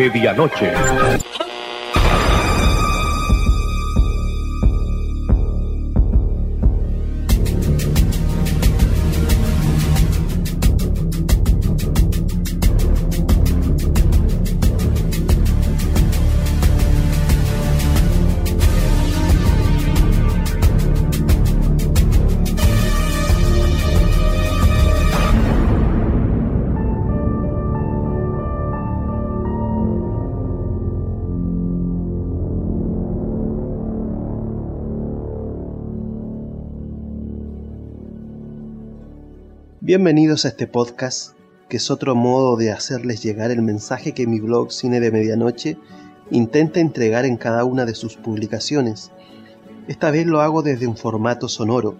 medianoche. Bienvenidos a este podcast, que es otro modo de hacerles llegar el mensaje que mi blog Cine de Medianoche intenta entregar en cada una de sus publicaciones. Esta vez lo hago desde un formato sonoro.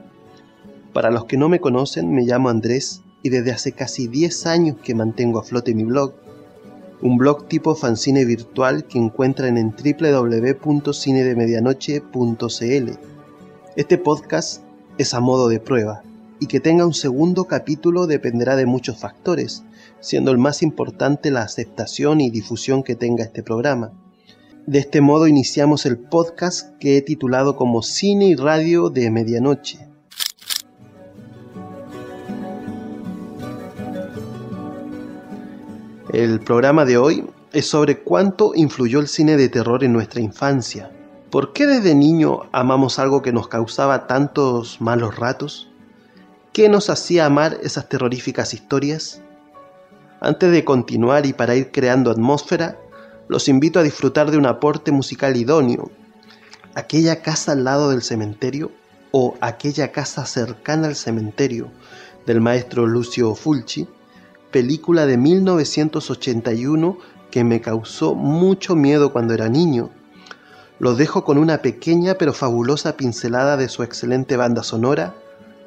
Para los que no me conocen, me llamo Andrés y desde hace casi 10 años que mantengo a flote mi blog. Un blog tipo fanzine virtual que encuentran en www.cinedemedianoche.cl. Este podcast es a modo de prueba y que tenga un segundo capítulo dependerá de muchos factores, siendo el más importante la aceptación y difusión que tenga este programa. De este modo iniciamos el podcast que he titulado como Cine y Radio de Medianoche. El programa de hoy es sobre cuánto influyó el cine de terror en nuestra infancia. ¿Por qué desde niño amamos algo que nos causaba tantos malos ratos? ¿Qué nos hacía amar esas terroríficas historias? Antes de continuar y para ir creando atmósfera, los invito a disfrutar de un aporte musical idóneo. Aquella casa al lado del cementerio o aquella casa cercana al cementerio del maestro Lucio Fulci, película de 1981 que me causó mucho miedo cuando era niño. Los dejo con una pequeña pero fabulosa pincelada de su excelente banda sonora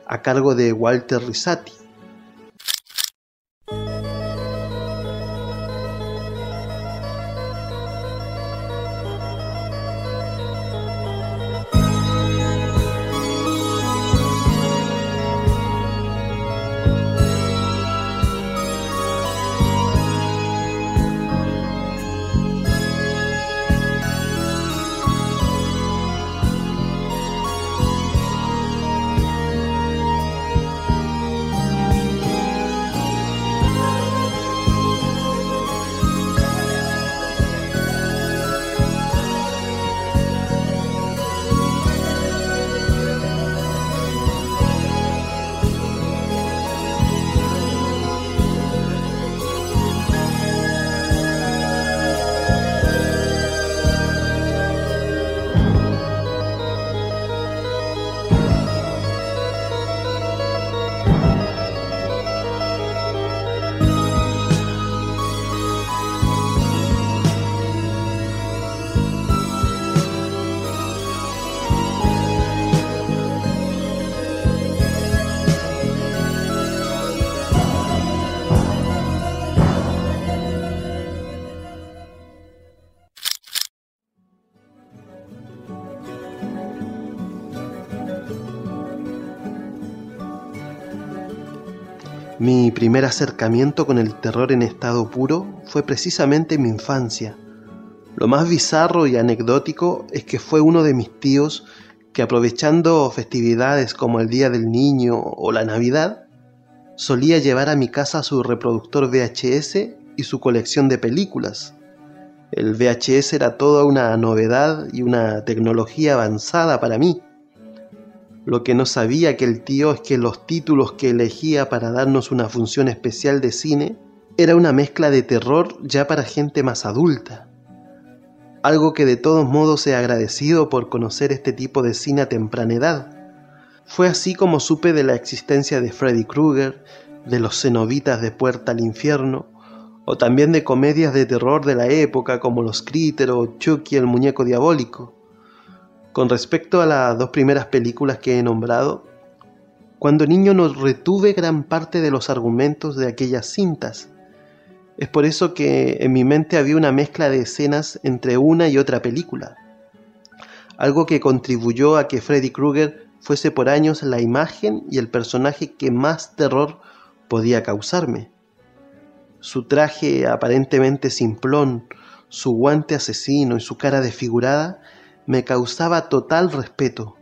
a cargo de Walter Risati. Mi primer acercamiento con el terror en estado puro fue precisamente en mi infancia. Lo más bizarro y anecdótico es que fue uno de mis tíos que aprovechando festividades como el Día del Niño o la Navidad, solía llevar a mi casa su reproductor VHS y su colección de películas. El VHS era toda una novedad y una tecnología avanzada para mí. Lo que no sabía aquel tío es que los títulos que elegía para darnos una función especial de cine era una mezcla de terror ya para gente más adulta. Algo que de todos modos he agradecido por conocer este tipo de cine a temprana edad. Fue así como supe de la existencia de Freddy Krueger, de los cenobitas de Puerta al Infierno, o también de comedias de terror de la época como Los Critter o Chucky el muñeco diabólico. Con respecto a las dos primeras películas que he nombrado, cuando niño no retuve gran parte de los argumentos de aquellas cintas. Es por eso que en mi mente había una mezcla de escenas entre una y otra película. Algo que contribuyó a que Freddy Krueger fuese por años la imagen y el personaje que más terror podía causarme. Su traje aparentemente simplón, su guante asesino y su cara desfigurada me causaba total respeto.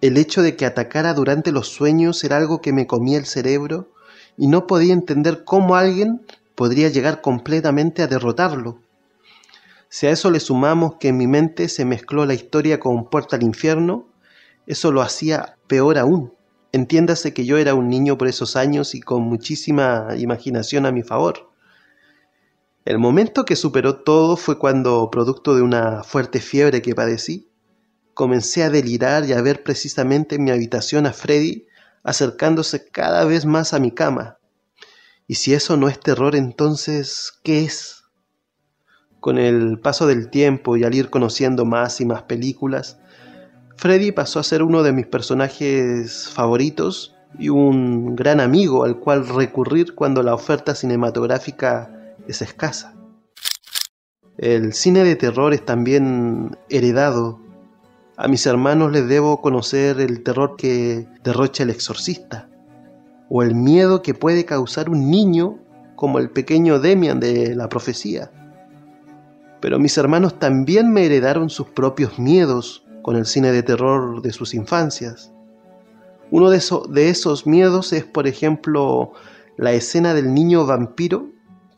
El hecho de que atacara durante los sueños era algo que me comía el cerebro y no podía entender cómo alguien podría llegar completamente a derrotarlo. Si a eso le sumamos que en mi mente se mezcló la historia con Puerta al Infierno, eso lo hacía peor aún. Entiéndase que yo era un niño por esos años y con muchísima imaginación a mi favor. El momento que superó todo fue cuando, producto de una fuerte fiebre que padecí, comencé a delirar y a ver precisamente en mi habitación a Freddy acercándose cada vez más a mi cama. Y si eso no es terror, entonces, ¿qué es? Con el paso del tiempo y al ir conociendo más y más películas, Freddy pasó a ser uno de mis personajes favoritos y un gran amigo al cual recurrir cuando la oferta cinematográfica es escasa. El cine de terror es también heredado. A mis hermanos les debo conocer el terror que derrocha el exorcista, o el miedo que puede causar un niño como el pequeño Demian de la profecía. Pero mis hermanos también me heredaron sus propios miedos, con el cine de terror de sus infancias. Uno de, de esos miedos es, por ejemplo, la escena del niño vampiro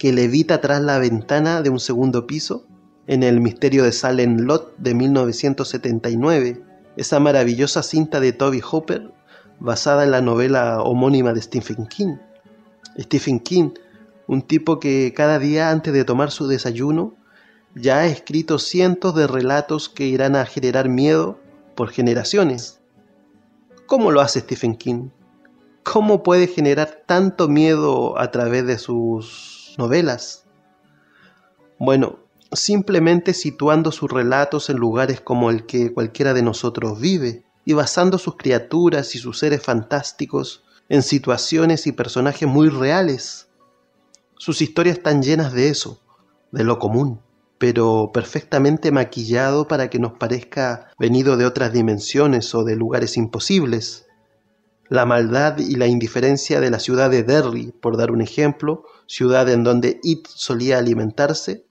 que levita tras la ventana de un segundo piso en El misterio de Salem Lot de 1979, esa maravillosa cinta de Toby Hopper basada en la novela homónima de Stephen King. Stephen King, un tipo que cada día antes de tomar su desayuno ya ha escrito cientos de relatos que irán a generar miedo por generaciones. ¿Cómo lo hace Stephen King? ¿Cómo puede generar tanto miedo a través de sus novelas? Bueno, simplemente situando sus relatos en lugares como el que cualquiera de nosotros vive y basando sus criaturas y sus seres fantásticos en situaciones y personajes muy reales. Sus historias están llenas de eso, de lo común pero perfectamente maquillado para que nos parezca venido de otras dimensiones o de lugares imposibles. La maldad y la indiferencia de la ciudad de Derry, por dar un ejemplo, ciudad en donde It solía alimentarse,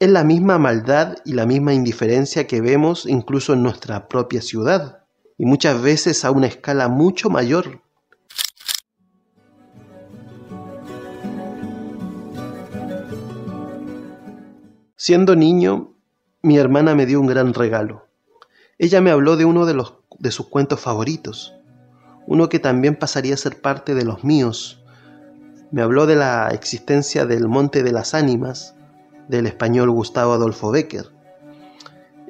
es la misma maldad y la misma indiferencia que vemos incluso en nuestra propia ciudad, y muchas veces a una escala mucho mayor Siendo niño, mi hermana me dio un gran regalo. Ella me habló de uno de, los, de sus cuentos favoritos, uno que también pasaría a ser parte de los míos. Me habló de la existencia del Monte de las Ánimas, del español Gustavo Adolfo Becker.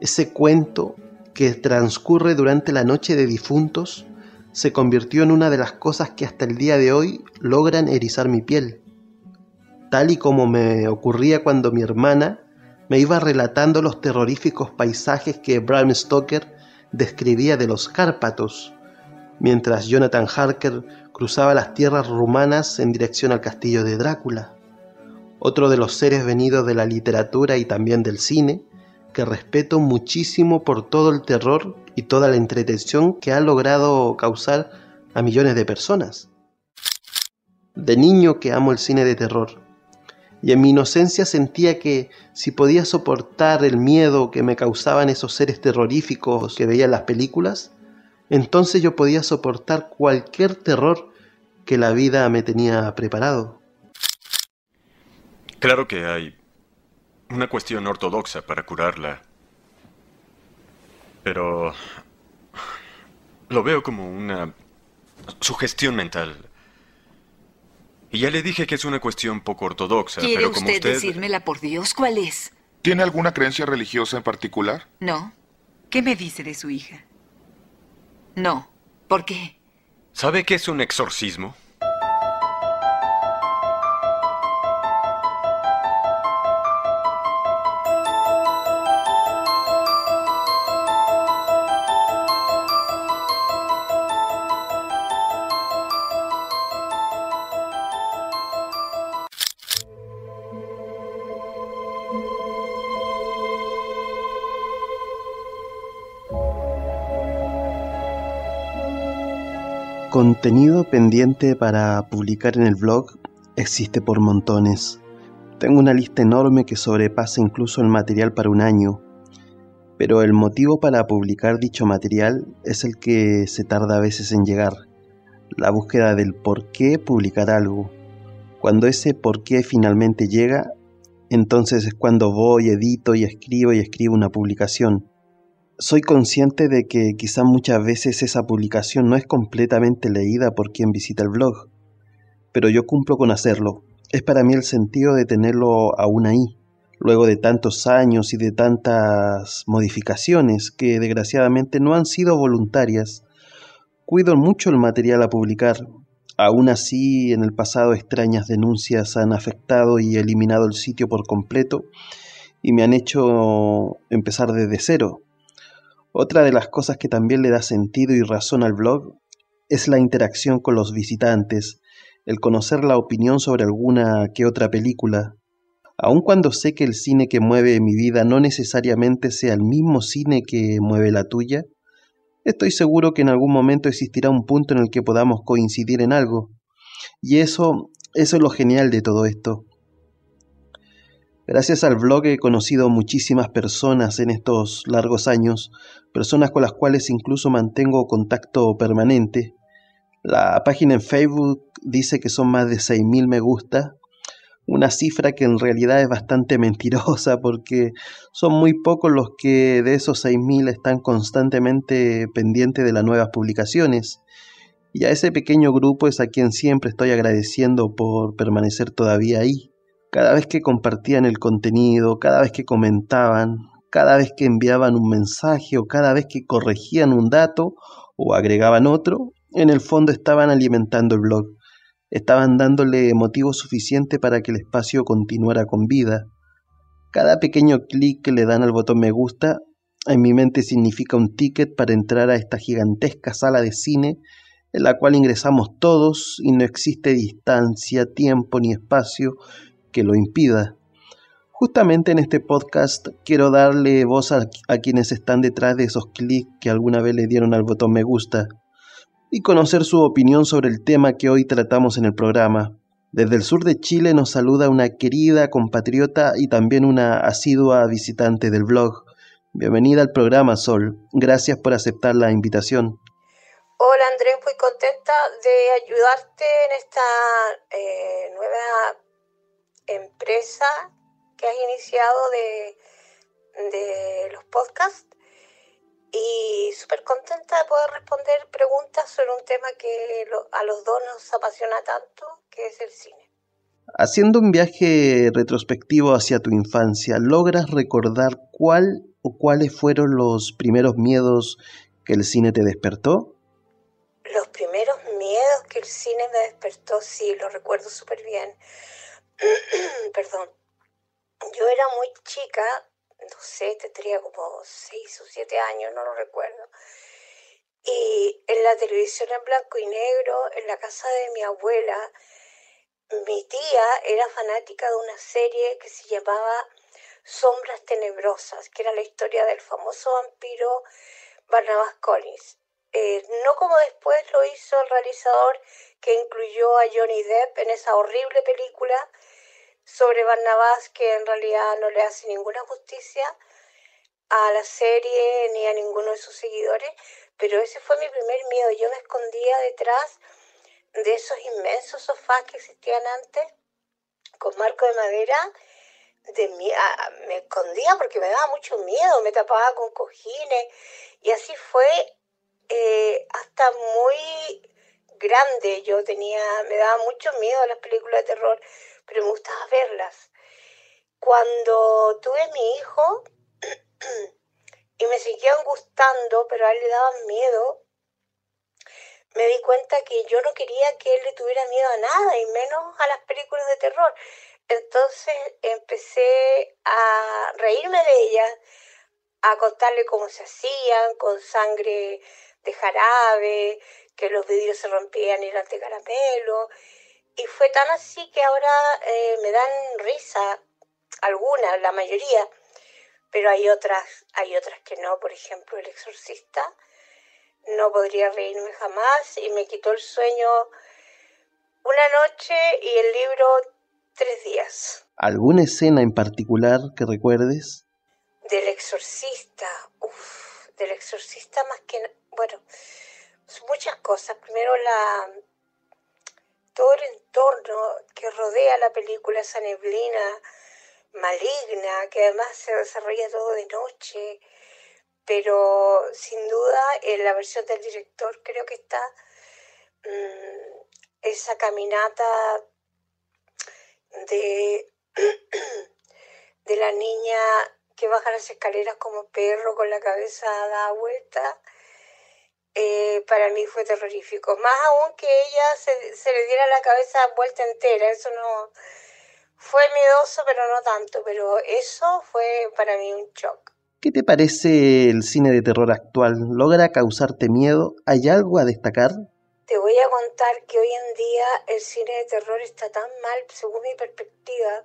Ese cuento que transcurre durante la noche de difuntos se convirtió en una de las cosas que hasta el día de hoy logran erizar mi piel, tal y como me ocurría cuando mi hermana me iba relatando los terroríficos paisajes que Bram Stoker describía de los Cárpatos, mientras Jonathan Harker cruzaba las tierras rumanas en dirección al castillo de Drácula, otro de los seres venidos de la literatura y también del cine, que respeto muchísimo por todo el terror y toda la entretención que ha logrado causar a millones de personas. De niño que amo el cine de terror, y en mi inocencia sentía que si podía soportar el miedo que me causaban esos seres terroríficos que veía en las películas, entonces yo podía soportar cualquier terror que la vida me tenía preparado. Claro que hay una cuestión ortodoxa para curarla, pero lo veo como una sugestión mental. Y ya le dije que es una cuestión poco ortodoxa, ¿Quiere pero como usted, usted... decírmela por Dios cuál es? ¿Tiene alguna creencia religiosa en particular? No. ¿Qué me dice de su hija? No. ¿Por qué? ¿Sabe qué es un exorcismo? Contenido pendiente para publicar en el blog existe por montones. Tengo una lista enorme que sobrepasa incluso el material para un año, pero el motivo para publicar dicho material es el que se tarda a veces en llegar, la búsqueda del por qué publicar algo. Cuando ese por qué finalmente llega, entonces es cuando voy, edito y escribo y escribo una publicación. Soy consciente de que quizá muchas veces esa publicación no es completamente leída por quien visita el blog, pero yo cumplo con hacerlo. Es para mí el sentido de tenerlo aún ahí, luego de tantos años y de tantas modificaciones que desgraciadamente no han sido voluntarias. Cuido mucho el material a publicar. Aún así, en el pasado extrañas denuncias han afectado y eliminado el sitio por completo y me han hecho empezar desde cero. Otra de las cosas que también le da sentido y razón al blog es la interacción con los visitantes, el conocer la opinión sobre alguna que otra película. Aun cuando sé que el cine que mueve mi vida no necesariamente sea el mismo cine que mueve la tuya, estoy seguro que en algún momento existirá un punto en el que podamos coincidir en algo. Y eso, eso es lo genial de todo esto. Gracias al blog he conocido muchísimas personas en estos largos años, personas con las cuales incluso mantengo contacto permanente. La página en Facebook dice que son más de 6.000 me gusta, una cifra que en realidad es bastante mentirosa porque son muy pocos los que de esos 6.000 están constantemente pendientes de las nuevas publicaciones. Y a ese pequeño grupo es a quien siempre estoy agradeciendo por permanecer todavía ahí cada vez que compartían el contenido, cada vez que comentaban, cada vez que enviaban un mensaje o cada vez que corregían un dato o agregaban otro, en el fondo estaban alimentando el blog, estaban dándole motivo suficiente para que el espacio continuara con vida. Cada pequeño clic que le dan al botón me gusta en mi mente significa un ticket para entrar a esta gigantesca sala de cine en la cual ingresamos todos y no existe distancia, tiempo ni espacio que lo impida. Justamente en este podcast quiero darle voz a, quienes están detrás de esos clics que alguna vez le dieron al botón me gusta y conocer su opinión sobre el tema que hoy tratamos en el programa. Desde el sur de Chile nos saluda una querida compatriota y también una asidua visitante del blog. Bienvenida al programa, Sol. Gracias por aceptar la invitación. Hola Andrés, muy contenta de ayudarte en esta eh, nueva empresa que has iniciado de, de los podcasts y súper contenta de poder responder preguntas sobre un tema que a los dos nos apasiona tanto, que es el cine. Haciendo un viaje retrospectivo hacia tu infancia, ¿logras recordar cuál o cuáles fueron los primeros miedos que el cine te despertó? Los primeros miedos que el cine me despertó, sí, lo recuerdo súper bien. perdón, yo era muy chica, no sé, tendría como seis o siete años, no lo recuerdo. Y en la televisión en blanco y negro, en la casa de mi abuela, mi tía era fanática de una serie que se llamaba Sombras Tenebrosas, que era la historia del famoso vampiro Barnabas Collins. Eh, no como después lo hizo el realizador que incluyó a Johnny Depp en esa horrible película sobre Barnabás que en realidad no le hace ninguna justicia a la serie ni a ninguno de sus seguidores, pero ese fue mi primer miedo. Yo me escondía detrás de esos inmensos sofás que existían antes, con marco de madera, de me escondía porque me daba mucho miedo, me tapaba con cojines y así fue eh, hasta muy grande. Yo tenía, me daba mucho miedo a las películas de terror pero me gustaba verlas. Cuando tuve mi hijo y me seguían gustando, pero a él le daban miedo, me di cuenta que yo no quería que él le tuviera miedo a nada, y menos a las películas de terror. Entonces empecé a reírme de ellas, a contarle cómo se hacían, con sangre de jarabe, que los vidrios se rompían y eran de caramelo, y fue tan así que ahora eh, me dan risa, algunas, la mayoría, pero hay otras, hay otras que no, por ejemplo, El Exorcista no podría reírme jamás y me quitó el sueño una noche y el libro tres días. ¿Alguna escena en particular que recuerdes? Del exorcista, uff, del exorcista más que, bueno, muchas cosas. Primero la todo el entorno que rodea la película, esa neblina maligna, que además se desarrolla todo de noche, pero sin duda en la versión del director creo que está mm, esa caminata de, de la niña que baja las escaleras como perro con la cabeza dada vuelta, eh, para mí fue terrorífico. Más aún que ella se, se, le diera la cabeza vuelta entera, eso no fue miedoso, pero no tanto, pero eso fue para mí un shock. ¿Qué te parece el cine de terror actual? ¿Logra causarte miedo? ¿Hay algo a destacar? Te voy a contar que hoy en día el cine de terror está tan mal, según mi perspectiva,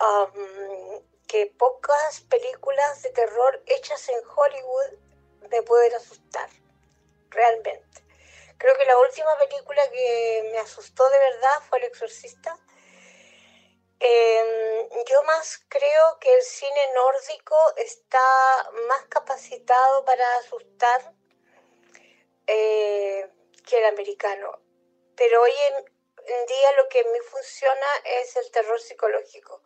um, que pocas películas de terror hechas en Hollywood me pueden asustar, realmente. Creo que la última película que me asustó de verdad fue El Exorcista eh, yo más creo que el cine nórdico está más capacitado para asustar eh, que el americano. Pero hoy en, día lo que me funciona es el terror psicológico.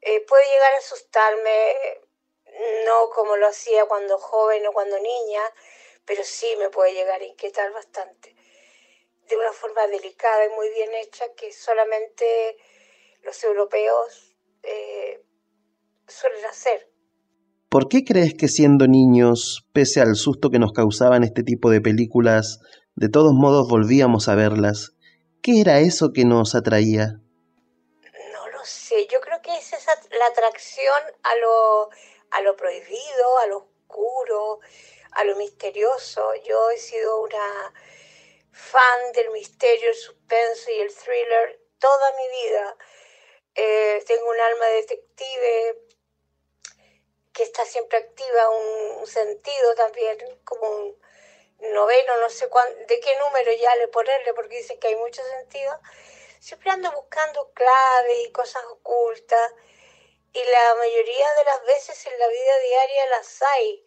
Eh, puede llegar a asustarme, no como lo hacía cuando joven o cuando niña, pero sí me puede llegar a inquietar bastante. De una forma delicada y muy bien hecha que solamente los europeos eh, suelen hacer. ¿Por qué crees que siendo niños, pese al susto que nos causaban este tipo de películas, de todos modos volvíamos a verlas? ¿Qué era eso que nos atraía? No lo sé, yo creo que es esa, la atracción a lo, a lo prohibido, a lo oscuro, a lo misterioso. Yo he sido una fan del misterio, el suspenso y el thriller toda mi vida. Eh, tengo un alma detective que está siempre activa, un, sentido también, como un noveno, no sé de qué número ya le ponerle, porque dicen que hay muchos sentidos. Siempre ando buscando claves y cosas ocultas, y la mayoría de las veces en la vida diaria las hay.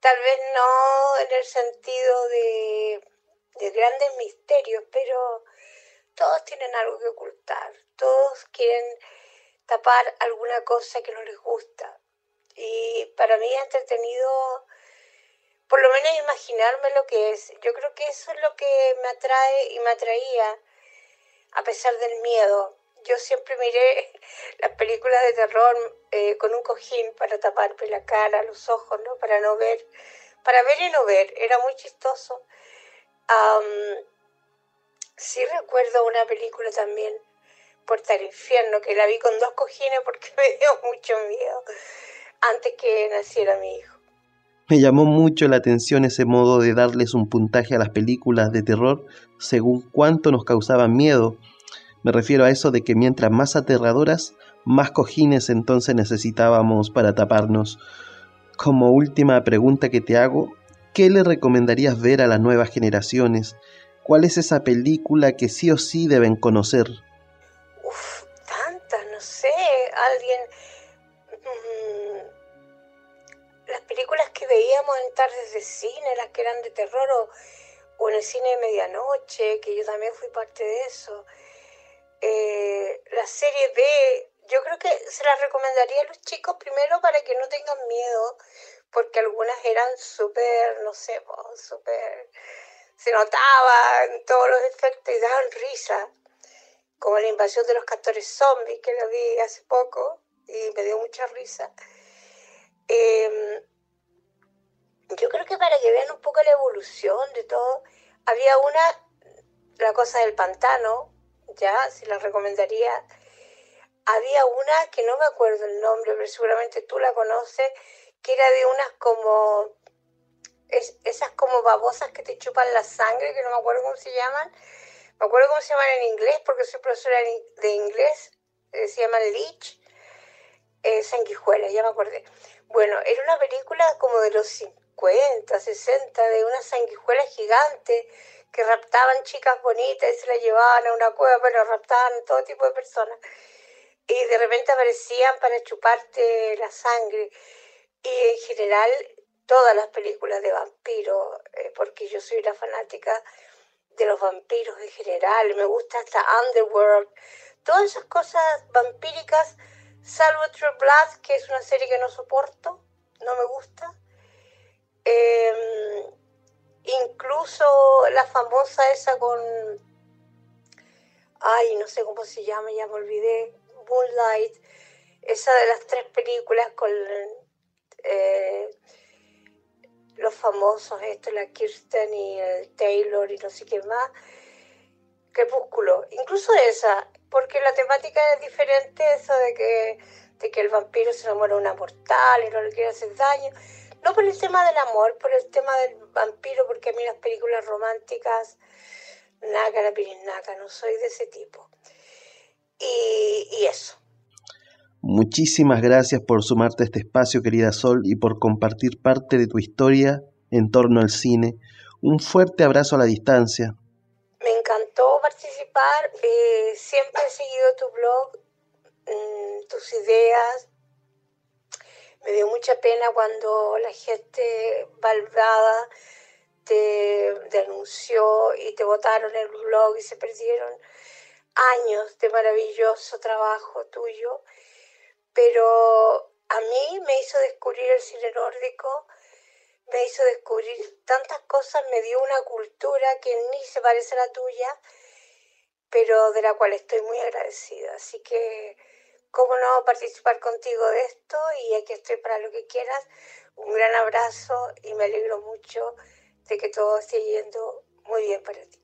Tal vez no en el sentido de, de grandes misterios, pero todos tienen algo que ocultar, todos quieren tapar alguna cosa que no les gusta. Y para mí es entretenido, por lo menos imaginarme lo que es. Yo creo que eso es lo que me atrae y me atraía, a pesar del miedo. Yo siempre miré las películas de terror eh, con un cojín para taparme la cara, los ojos, ¿no? Para no ver, para ver y no ver. Era muy chistoso. Sí recuerdo una película también, Puerta al Infierno, que la vi con dos cojines porque me dio mucho miedo antes que naciera mi hijo. Me llamó mucho la atención ese modo de darles un puntaje a las películas de terror según cuánto nos causaban miedo. Me refiero a eso de que mientras más aterradoras, más cojines entonces necesitábamos para taparnos. Como última pregunta que te hago, ¿qué le recomendarías ver a las nuevas generaciones? ¿Cuál es esa película que sí o sí deben conocer? Uf, tantas, no sé. Alguien. Mm, las películas que veíamos en tardes de cine, las que eran de terror o, en el cine de medianoche, que yo también fui parte de eso. Eh, la serie B, yo creo que se las recomendaría a los chicos primero para que no tengan miedo, porque algunas eran súper, no sé, súper se notaba en todos los efectos y daban risa, como la invasión de los castores zombies que lo vi hace poco y me dio mucha risa. Em, yo creo que para que vean un poco la evolución de todo, había una, la cosa del pantano, ya, si la recomendaría. Había una que no me acuerdo el nombre, pero seguramente tú la conoces, que era de unas como es, esas como babosas que te chupan la sangre, que no me acuerdo cómo se llaman. Me acuerdo cómo se llaman en inglés, porque soy profesora de inglés, eh, se llaman leech, eh, sanguijuelas, ya me acordé. Bueno, era una película como de los 50 50, 60, de unas sanguijuelas gigantes que raptaban chicas bonitas y se las llevaban a una cueva, pero raptaban todo tipo de personas. Y de repente aparecían para chuparte la sangre. Y en general todas las películas de vampiros, eh, porque yo soy una fanática de los vampiros en general, me gusta hasta Underworld, todas esas cosas vampíricas, salvo True Blood, que es una serie que no soporto, no me gusta. Em, incluso la famosa esa con, ay, no sé cómo se llama, ya me olvidé, Moonlight, esa de las tres películas con eh, los famosos, esto, la Kirsten y el Taylor y no sé qué más, Crepúsculo, incluso esa, porque la temática es diferente, eso de que, de que el vampiro se enamora de una mortal y no le quiere hacer daño, no por el tema del amor, por el tema del vampiro, porque a mí las películas románticas, naca la pirinaca, no soy de ese tipo. Y, y eso. Muchísimas gracias por sumarte a este espacio, querida Sol, y por compartir parte de tu historia en torno al cine. Un fuerte abrazo a la distancia. Me encantó participar. Eh, siempre he seguido tu blog, mm, tus ideas. Me dio mucha pena cuando la gente malvada te denunció y te votaron el blog y se perdieron años de maravilloso trabajo tuyo pero a mí me hizo descubrir el cine nórdico, me hizo descubrir tantas cosas, me dio una cultura que ni se parece a la tuya, pero de la cual estoy muy agradecida. Así que, ¿cómo no participar contigo de esto? Y aquí estoy para lo que quieras. Un gran abrazo y me alegro mucho de que todo esté yendo muy bien para ti.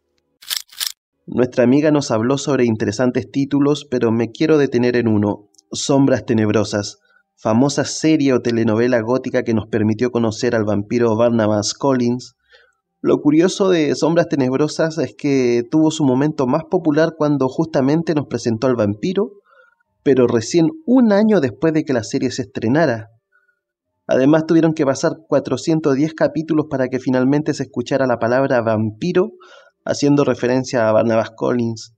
Nuestra amiga nos habló sobre interesantes títulos, pero me quiero detener en uno, Sombras Tenebrosas, famosa serie o telenovela gótica que nos permitió conocer al vampiro Barnabas Collins. Lo curioso de Sombras Tenebrosas es que tuvo su momento más popular cuando justamente nos presentó al vampiro, pero recién un año después de que la serie se estrenara. Además tuvieron que pasar 410 capítulos para que finalmente se escuchara la palabra vampiro, haciendo referencia a Barnabas Collins.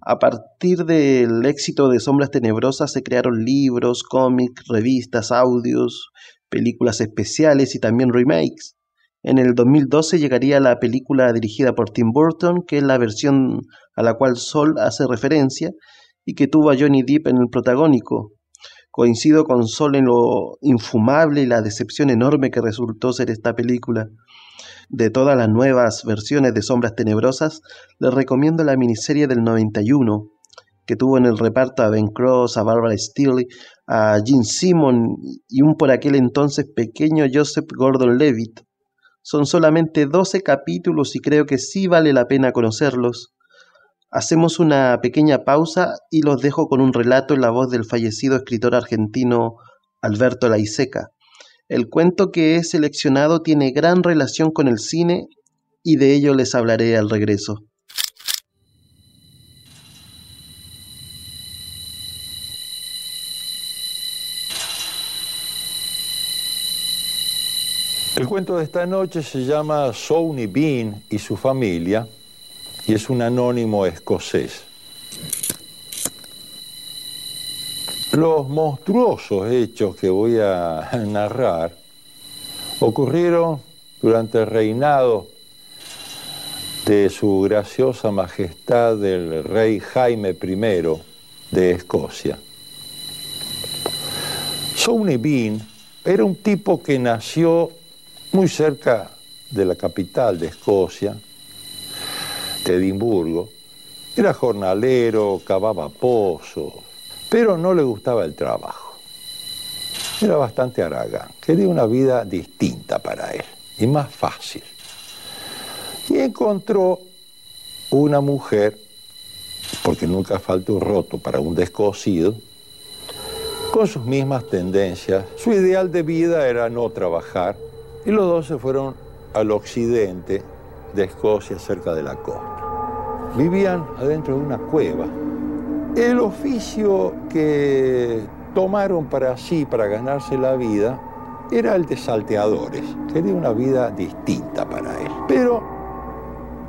A partir del éxito de Sombras Tenebrosas se crearon libros, cómics, revistas, audios, películas especiales y también remakes. En el 2012 llegaría la película dirigida por Tim Burton, que es la versión a la cual Sol hace referencia y que tuvo a Johnny Depp en el protagónico. Coincido con Sol en lo infumable y la decepción enorme que resultó ser esta película de todas las nuevas versiones de Sombras Tenebrosas, les recomiendo la miniserie del 91, que tuvo en el reparto a Ben Cross, a Barbara Steele, a Gene Simon y un por aquel entonces pequeño Joseph Gordon-Levitt. Son solamente 12 capítulos y creo que sí vale la pena conocerlos. Hacemos una pequeña pausa y los dejo con un relato en la voz del fallecido escritor argentino Alberto Laiseca. El cuento que he seleccionado tiene gran relación con el cine y de ello les hablaré al regreso. El cuento de esta noche se llama Sony Bean y su familia y es un anónimo escocés. Los monstruosos hechos que voy a narrar ocurrieron durante el reinado de su graciosa majestad el rey Jaime I de Escocia. Sony Bean era un tipo que nació muy cerca de la capital de Escocia, Edimburgo. Era jornalero, cavaba pozos, pero no le gustaba el trabajo. Era bastante aragán, quería una vida distinta para él y más fácil. Y encontró una mujer, porque nunca falta un roto para un descosido, con sus mismas tendencias. Su ideal de vida era no trabajar y los dos se fueron al occidente de Escocia, cerca de la costa. Vivían adentro de una cueva el oficio que tomaron para sí, para ganarse la vida, era el de salteadores. Quería una vida distinta para él. Pero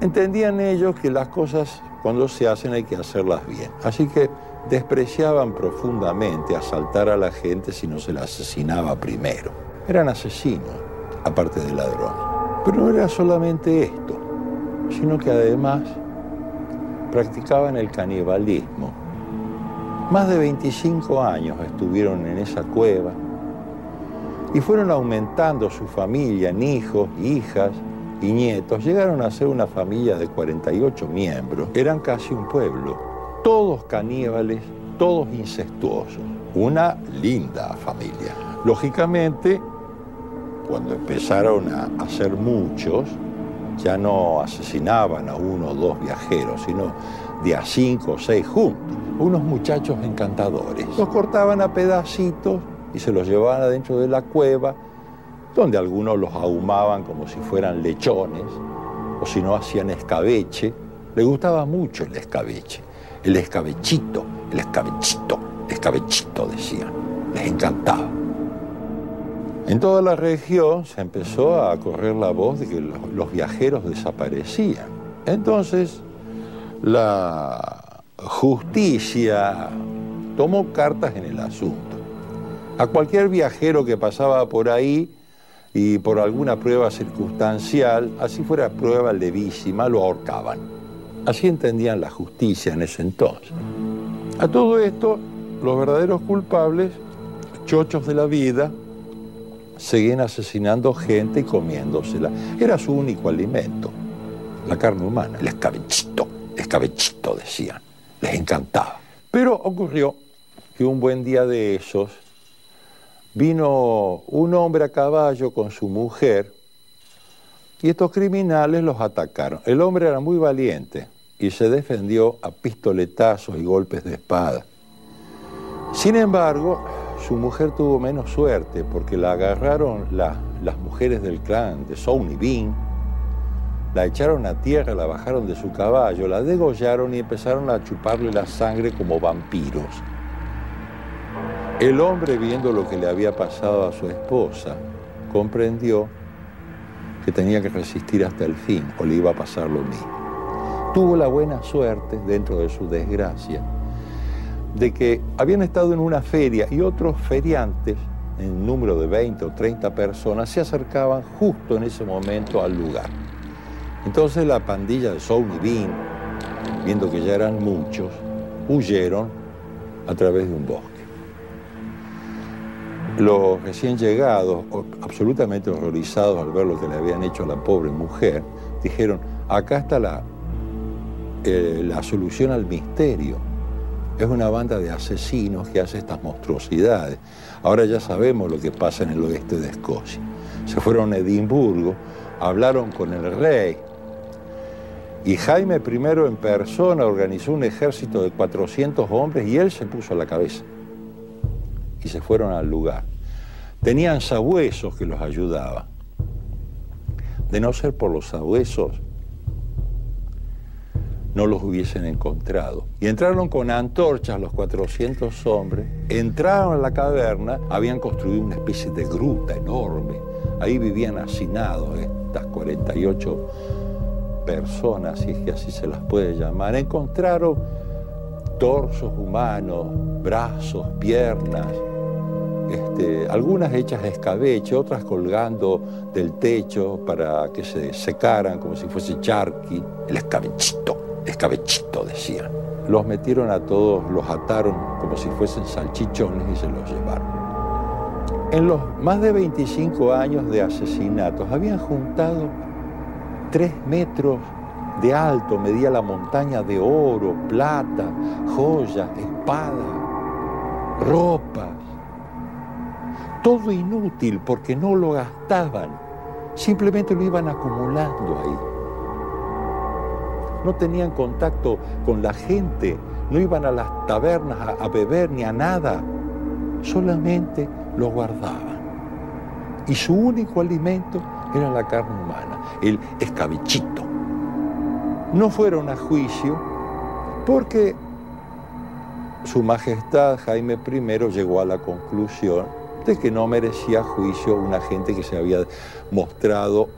entendían ellos que las cosas cuando se hacen hay que hacerlas bien. Así que despreciaban profundamente asaltar a la gente si no se la asesinaba primero. Eran asesinos, aparte de ladrones. Pero no era solamente esto, sino que además practicaban el canibalismo. Más de 25 años estuvieron en esa cueva y fueron aumentando su familia en hijos, hijas y nietos. Llegaron a ser una familia de 48 miembros. Eran casi un pueblo. Todos caníbales, todos incestuosos. Una linda familia. Lógicamente, cuando empezaron a ser muchos, ya no asesinaban a uno o dos viajeros, sino de a cinco o seis juntos. Unos muchachos encantadores. Los cortaban a pedacitos y se los llevaban adentro de la cueva, donde algunos los ahumaban como si fueran lechones, o si no hacían escabeche. Le gustaba mucho el escabeche, el escabechito, el escabechito, el escabechito decían. Les encantaba. En toda la región se empezó a correr la voz de que los viajeros desaparecían. Entonces, la justicia tomó cartas en el asunto. A cualquier viajero que pasaba por ahí y por alguna prueba circunstancial, así fuera prueba levísima, lo ahorcaban. Así entendían la justicia en ese entonces. A todo esto, los verdaderos culpables, chochos de la vida, seguían asesinando gente y comiéndosela. Era su único alimento, la carne humana, el escabechito, escabechito decían, les encantaba. Pero ocurrió que un buen día de esos vino un hombre a caballo con su mujer y estos criminales los atacaron. El hombre era muy valiente y se defendió a pistoletazos y golpes de espada. Sin embargo, su mujer tuvo menos suerte porque la agarraron las mujeres del clan de Sony Bean, la echaron a tierra, la bajaron de su caballo, la degollaron y empezaron a chuparle la sangre como vampiros. El hombre, viendo lo que le había pasado a su esposa, comprendió que tenía que resistir hasta el fin o le iba a pasar lo mismo. Tuvo la buena suerte, dentro de su desgracia, de que habían estado en una feria y otros feriantes, en número de 20 o 30 personas, se acercaban justo en ese momento al lugar. Entonces la pandilla de Sony Bean, viendo que ya eran muchos, huyeron a través de un bosque. Los recién llegados, absolutamente horrorizados al ver lo que le habían hecho a la pobre mujer, dijeron, acá está la, eh, la solución al misterio es una banda de asesinos que hace estas monstruosidades. Ahora ya sabemos lo que pasa en el oeste de Escocia. Se fueron a Edimburgo, hablaron con el rey y Jaime I en persona organizó un ejército de 400 hombres y él se puso a la cabeza. Y se fueron al lugar. Tenían sabuesos que los ayudaban. De no ser por los sabuesos, no los hubiesen encontrado. Y entraron con antorchas los 400 hombres, entraron a la caverna, habían construido una especie de gruta enorme. Ahí vivían hacinados estas 48 personas, si es que así se las puede llamar. Encontraron torsos humanos, brazos, piernas, este, algunas hechas de escabeche, otras colgando del techo para que se secaran como si fuese charqui, el escabechito escabechito, decían. Los metieron a todos, los ataron como si fuesen salchichones y se los llevaron. En los más de 25 años de asesinatos habían juntado tres metros de alto, medía la montaña de oro, plata, joyas, espadas, ropas. Todo inútil porque no lo gastaban, simplemente lo iban acumulando ahí no tenían contacto con la gente, no iban a las tabernas a, beber ni a nada, solamente lo guardaban. Y su único alimento era la carne humana, el escabichito. No fueron a juicio porque su Majestad Jaime I llegó a la conclusión de que no merecía juicio una gente que se había mostrado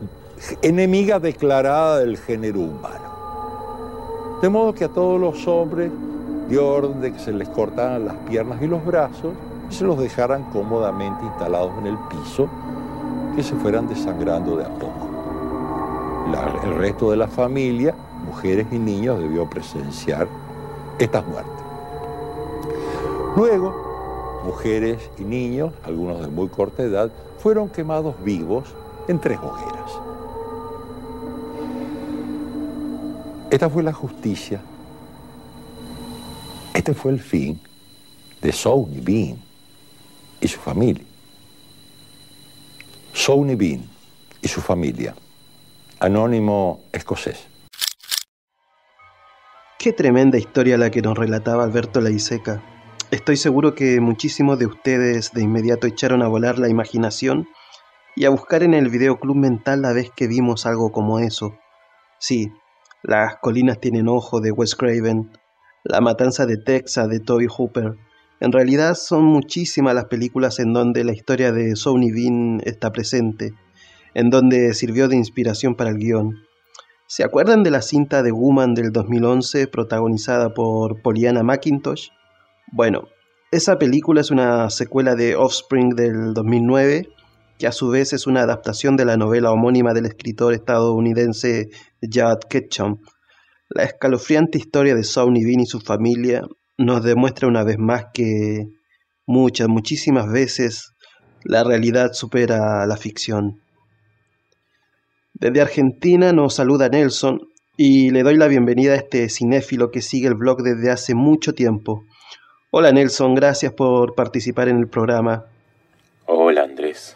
enemiga declarada del género humano. De modo que a todos los hombres dio orden de que se les cortaran las piernas y los brazos y se los dejaran cómodamente instalados en el piso, que se fueran desangrando de a poco. el resto de la familia, mujeres y niños, debió presenciar estas muertes. Luego, mujeres y niños, algunos de muy corta edad, fueron quemados vivos en tres hogueras. Esta fue la justicia. Este fue el fin de Sony Bean y su familia. Sony Bean y su familia. Anónimo escocés. Qué tremenda historia la que nos relataba Alberto Laiseca. Estoy seguro que muchísimos de ustedes de inmediato echaron a volar la imaginación y a buscar en el videoclub mental la vez que vimos algo como eso. Sí, las colinas tienen ojo de Wes Craven, La matanza de Texas de Toby Hooper. En realidad son muchísimas las películas en donde la historia de Sony Bean está presente, en donde sirvió de inspiración para el guion. ¿Se acuerdan de la cinta de Woman del 2011 protagonizada por Poliana McIntosh? Bueno, esa película es una secuela de Offspring del 2009, que a su vez es una adaptación de la novela homónima del escritor estadounidense Judd Ketchum. La escalofriante historia de Sonny Bean y su familia nos demuestra una vez más que muchas, muchísimas veces la realidad supera la ficción. Desde Argentina nos saluda Nelson y le doy la bienvenida a este cinéfilo que sigue el blog desde hace mucho tiempo. Hola Nelson, gracias por participar en el programa. Hola Andrés,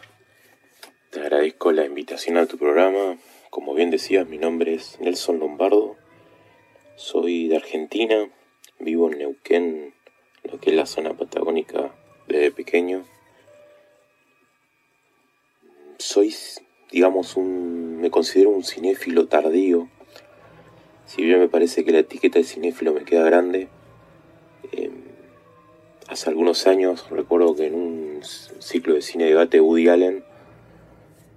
te agradezco la invitación a tu programa. Como bien decías, mi nombre es Nelson Lombardo, soy de Argentina, vivo en Neuquén, lo que es la zona patagónica desde pequeño. Soy, digamos, un, me considero un cinéfilo tardío. Si bien me parece que la etiqueta de cinéfilo me queda grande, em, hace algunos años, recuerdo que en un ciclo de cine debate Woody Allen,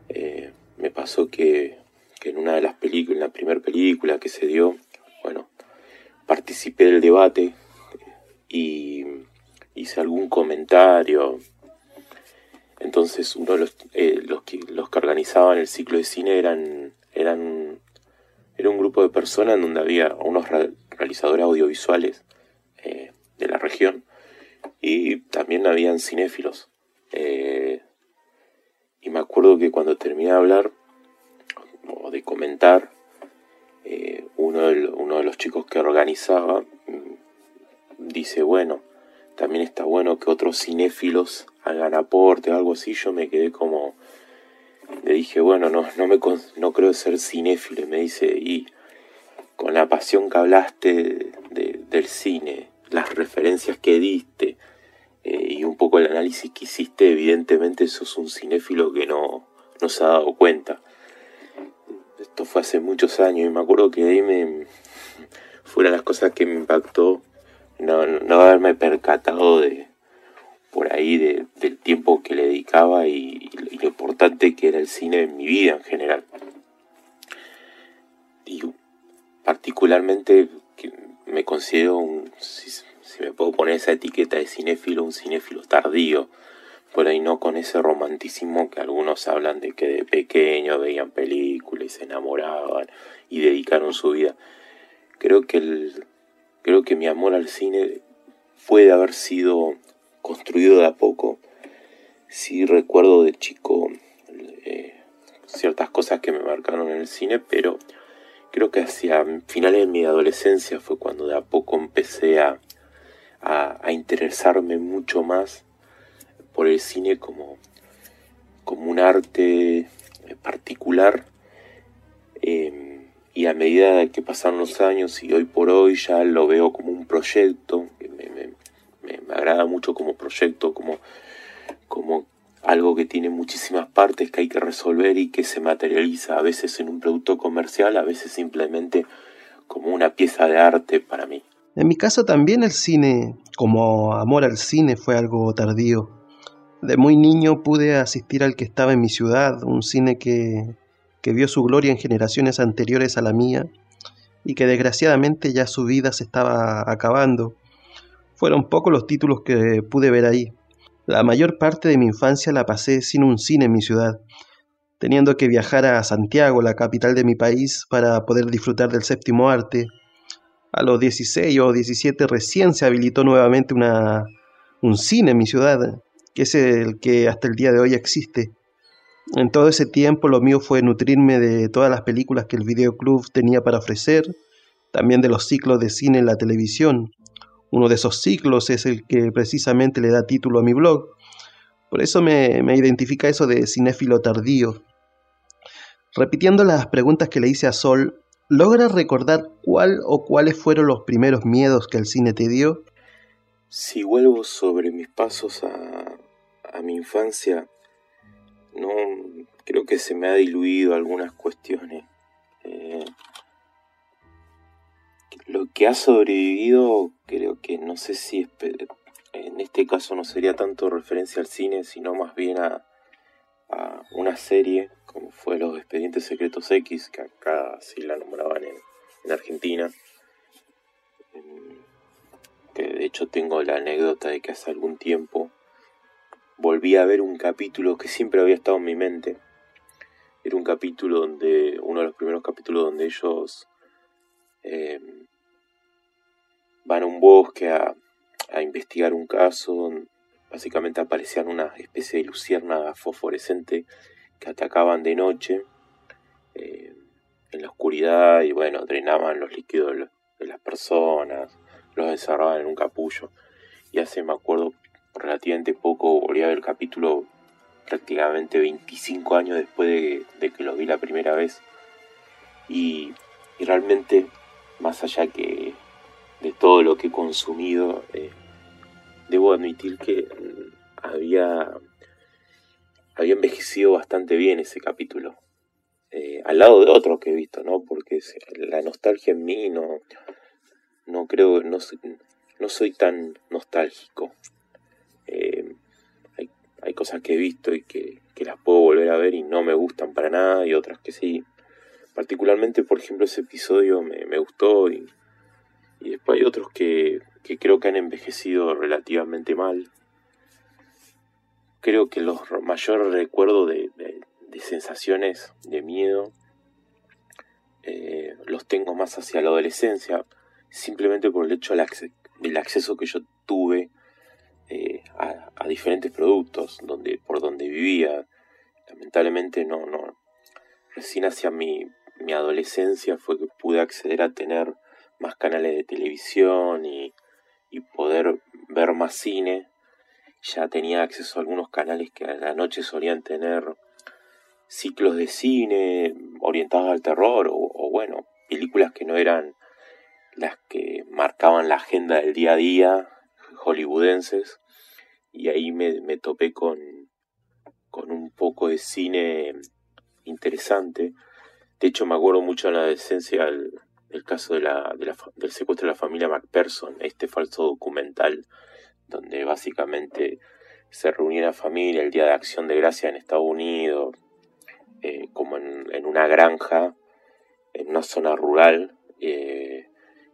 eh, me pasó que, en una de las películas, en la primera película que se dio, bueno, participé del debate y hice algún comentario. Entonces uno de los, eh, los, que, los que organizaban el ciclo de cine eran, eran era un grupo de personas en donde había unos realizadores audiovisuales eh, de la región y también habían cinéfilos. Eh, y me acuerdo que cuando terminé de hablar o de comentar, eh, uno, de, uno de los chicos que organizaba mm, dice, bueno, también está bueno que otros cinéfilos hagan aporte o algo así. Yo me quedé como, le dije, bueno, no, no, me, no creo ser cinéfilo. Y me dice, y con la pasión que hablaste del cine, las referencias que diste eh, y un poco el análisis que hiciste, evidentemente sos un cinéfilo que no, no se ha dado cuenta. Esto fue hace muchos años y me acuerdo que ahí me fueron las cosas que me impactó no, no haberme percatado de por ahí del tiempo que le dedicaba y, lo importante que era el cine en mi vida en general. Y particularmente me considero un, si, me puedo poner esa etiqueta de cinéfilo, un cinéfilo tardío, por ahí no con ese romanticismo que algunos hablan de que de pequeño veían películas y se enamoraban y dedicaron su vida. Creo que el, creo que mi amor al cine puede haber sido construido de a poco. Sí recuerdo de chico eh, ciertas cosas que me marcaron en el cine, pero creo que hacia finales de mi adolescencia fue cuando de a poco empecé a, a, interesarme mucho más por el cine como, como un arte particular. Em, y a medida que pasaron los años y hoy por hoy ya lo veo como un proyecto, me, me, me agrada mucho como proyecto, como, como algo que tiene muchísimas partes que hay que resolver y que se materializa a veces en un producto comercial, a veces simplemente como una pieza de arte para mí. En mi caso también el cine, como amor al cine, fue algo tardío. De muy niño pude asistir al que estaba en mi ciudad, un cine que, que vio su gloria en generaciones anteriores a la mía y que desgraciadamente ya su vida se estaba acabando. Fueron pocos los títulos que pude ver ahí. La mayor parte de mi infancia la pasé sin un cine en mi ciudad, teniendo que viajar a Santiago, la capital de mi país, para poder disfrutar del séptimo arte. A los 16 o 17 recién se habilitó nuevamente una, un cine en mi ciudad, que es el que hasta el día de hoy existe. En todo ese tiempo lo mío fue nutrirme de todas las películas que el videoclub tenía para ofrecer, también de los ciclos de cine en la televisión. Uno de esos ciclos es el que precisamente le da título a mi blog. Por eso me, me identifica eso de cinéfilo tardío. Repitiendo las preguntas que le hice a Sol, ¿logras recordar cuál o cuáles fueron los primeros miedos que el cine te dio? Si vuelvo sobre mis pasos a, a mi infancia, no creo que se me ha diluido algunas cuestiones. Eh, lo que ha sobrevivido, creo que no sé si es, en este caso no sería tanto referencia al cine, sino más bien a, a una serie como fue Los Expedientes Secretos X, que acá sí la nombraban en, en Argentina. Que de hecho tengo la anécdota de que hace algún tiempo volví a ver un capítulo que siempre había estado en mi mente. Era un capítulo donde, uno de los primeros capítulos donde ellos eh, van a un bosque a, a, investigar un caso. Básicamente aparecían una especie de luciérnaga fosforescente que atacaban de noche eh, en la oscuridad y bueno, drenaban los líquidos de las personas, los encerraban en un capullo. Y hace, me acuerdo, relativamente poco, volví a ver el capítulo prácticamente 25 años después de, de que lo vi la primera vez. Y, y, realmente, más allá que de todo lo que he consumido, eh, debo admitir que había, había envejecido bastante bien ese capítulo. Eh, al lado de otros que he visto, ¿no? Porque la nostalgia en mí no, no creo, no, no soy tan nostálgico. Eh, hay, hay, cosas que he visto y que, que, las puedo volver a ver y no me gustan para nada y otras que sí. Particularmente, por ejemplo, ese episodio me, me gustó y, y, después hay otros que, que, creo que han envejecido relativamente mal. Creo que los mayores recuerdos de, sensaciones de miedo eh, los tengo más hacia la adolescencia, simplemente por el hecho del, acce del acceso que yo tuve eh, a, a, diferentes productos donde, por donde vivía. Lamentablemente no, no. Recién hacia mi, mi adolescencia fue que pude acceder a tener más canales de televisión y, y poder ver más cine. Ya tenía acceso a algunos canales que a la noche solían tener ciclos de cine orientados al terror o, bueno, películas que no eran las que marcaban la agenda del día a día, hollywoodenses y ahí me, topé con, con, un poco de cine interesante. De hecho, me acuerdo mucho en la adolescencia el, caso de la, de la, del secuestro de la familia MacPherson, este falso documental donde básicamente se reunía la familia el Día de Acción de Gracia en Estados Unidos, eh, como en, una granja, en una zona rural. Eh,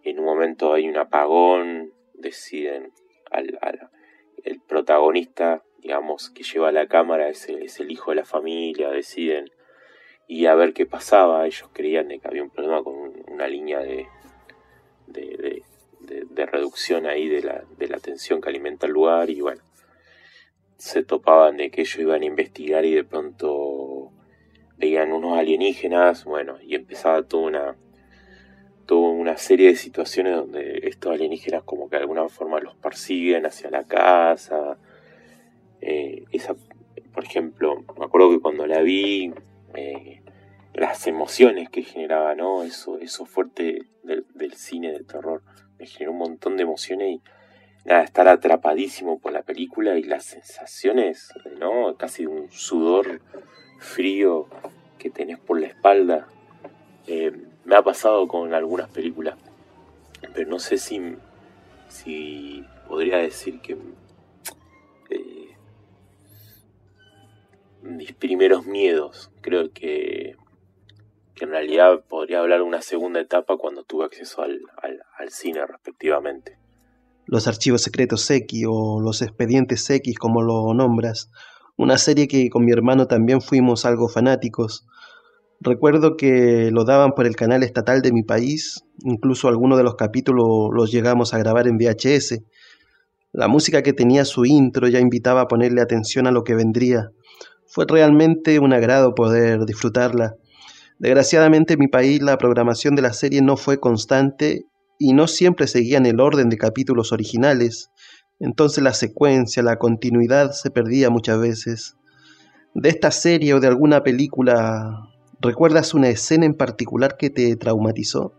en un momento hay un apagón, deciden al, al, el protagonista, digamos, que lleva la cámara es el, es el, hijo de la familia, deciden y a ver qué pasaba. Ellos creían de que había un problema con una línea de, de, de, reducción ahí de la, de la tensión que alimenta el lugar y bueno, se topaban de que ellos iban a investigar y de pronto veían unos alienígenas, bueno, y empezaba toda una toda una serie de situaciones donde estos alienígenas como que de alguna forma los persiguen hacia la casa. Eh, esa, por ejemplo, me acuerdo que cuando la vi, eh, las emociones que generaba, ¿no? Eso, eso fuerte del, del, cine de terror, me generó un montón de emociones y nada, estar atrapadísimo por la película y las sensaciones, ¿no? Casi un sudor frío que tenés por la espalda. Eh, me ha pasado con algunas películas, pero no sé si, si podría decir que eh, mis primeros miedos. Creo que, en realidad podría hablar de una segunda etapa cuando tuve acceso al, al, cine respectivamente. Los archivos secretos X o los expedientes X como lo nombras, una serie que con mi hermano también fuimos algo fanáticos. Recuerdo que lo daban por el canal estatal de mi país, incluso algunos de los capítulos los llegamos a grabar en VHS. La música que tenía su intro ya invitaba a ponerle atención a lo que vendría. Fue realmente un agrado poder disfrutarla. Desgraciadamente en mi país la programación de la serie no fue constante y no siempre seguían el orden de capítulos originales, entonces la secuencia, la continuidad se perdía muchas veces. De esta serie o de alguna película, ¿recuerdas una escena en particular que te traumatizó?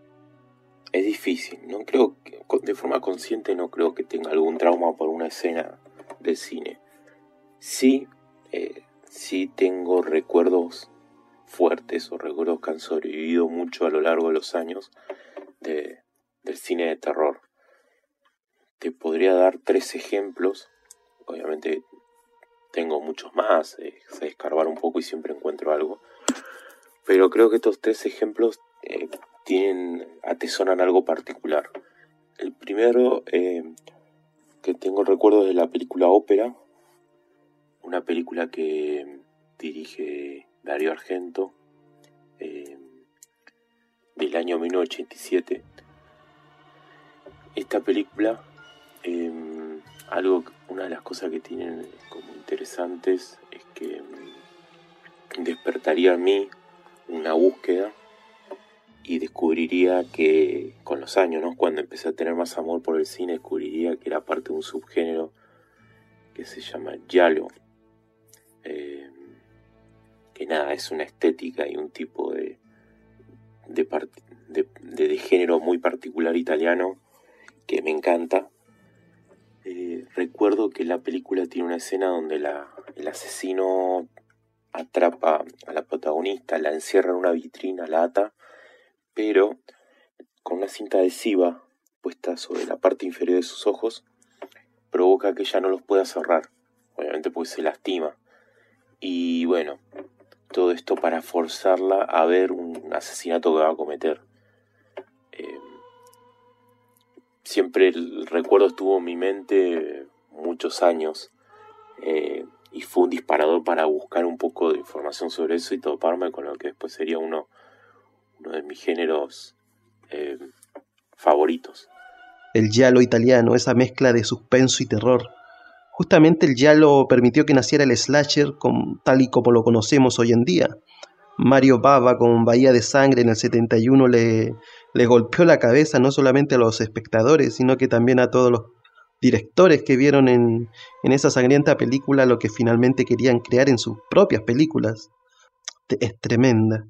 Es difícil, no creo de forma consciente no creo que tenga algún trauma por una escena de cine. Sí, eh, sí tengo recuerdos fuertes o recuerdos que han sobrevivido mucho a lo largo de los años de, del cine de terror. Te podría dar tres ejemplos, obviamente tengo muchos más, eh, sé escarbar un poco y siempre encuentro algo, pero creo que estos tres ejemplos eh, tienen, atesoran algo particular. El primero eh, que tengo recuerdos de la película Ópera, una película que dirige Dario Argento eh, del año 1987. Esta película, em, algo, una de las cosas que tienen como interesantes es que em, despertaría en mí una búsqueda y descubriría que con los años, ¿no? cuando empecé a tener más amor por el cine, descubriría que era parte de un subgénero que se llama eh, nada, es una estética y un tipo de, de, género muy particular italiano que me encanta. Eh, recuerdo que la película tiene una escena donde la, el asesino atrapa a la protagonista, la encierra en una vitrina, la ata, pero con una cinta adhesiva puesta sobre la parte inferior de sus ojos, provoca que ella no los pueda cerrar, obviamente pues se lastima. Y bueno, todo esto para forzarla a ver un asesinato que va a cometer. Eh, siempre el recuerdo estuvo en mi mente muchos años eh, y fue un disparador para buscar un poco de información sobre eso y toparme con lo que después sería uno, de mis géneros eh, favoritos. El giallo italiano, esa mezcla de suspenso y terror Justamente el Yalo permitió que naciera el slasher tal y como lo conocemos hoy en día. Mario Bava con Bahía de Sangre en el 71 le, le golpeó la cabeza no solamente a los espectadores, sino que también a todos los directores que vieron en, en esa sangrienta película lo que finalmente querían crear en sus propias películas. Es tremenda.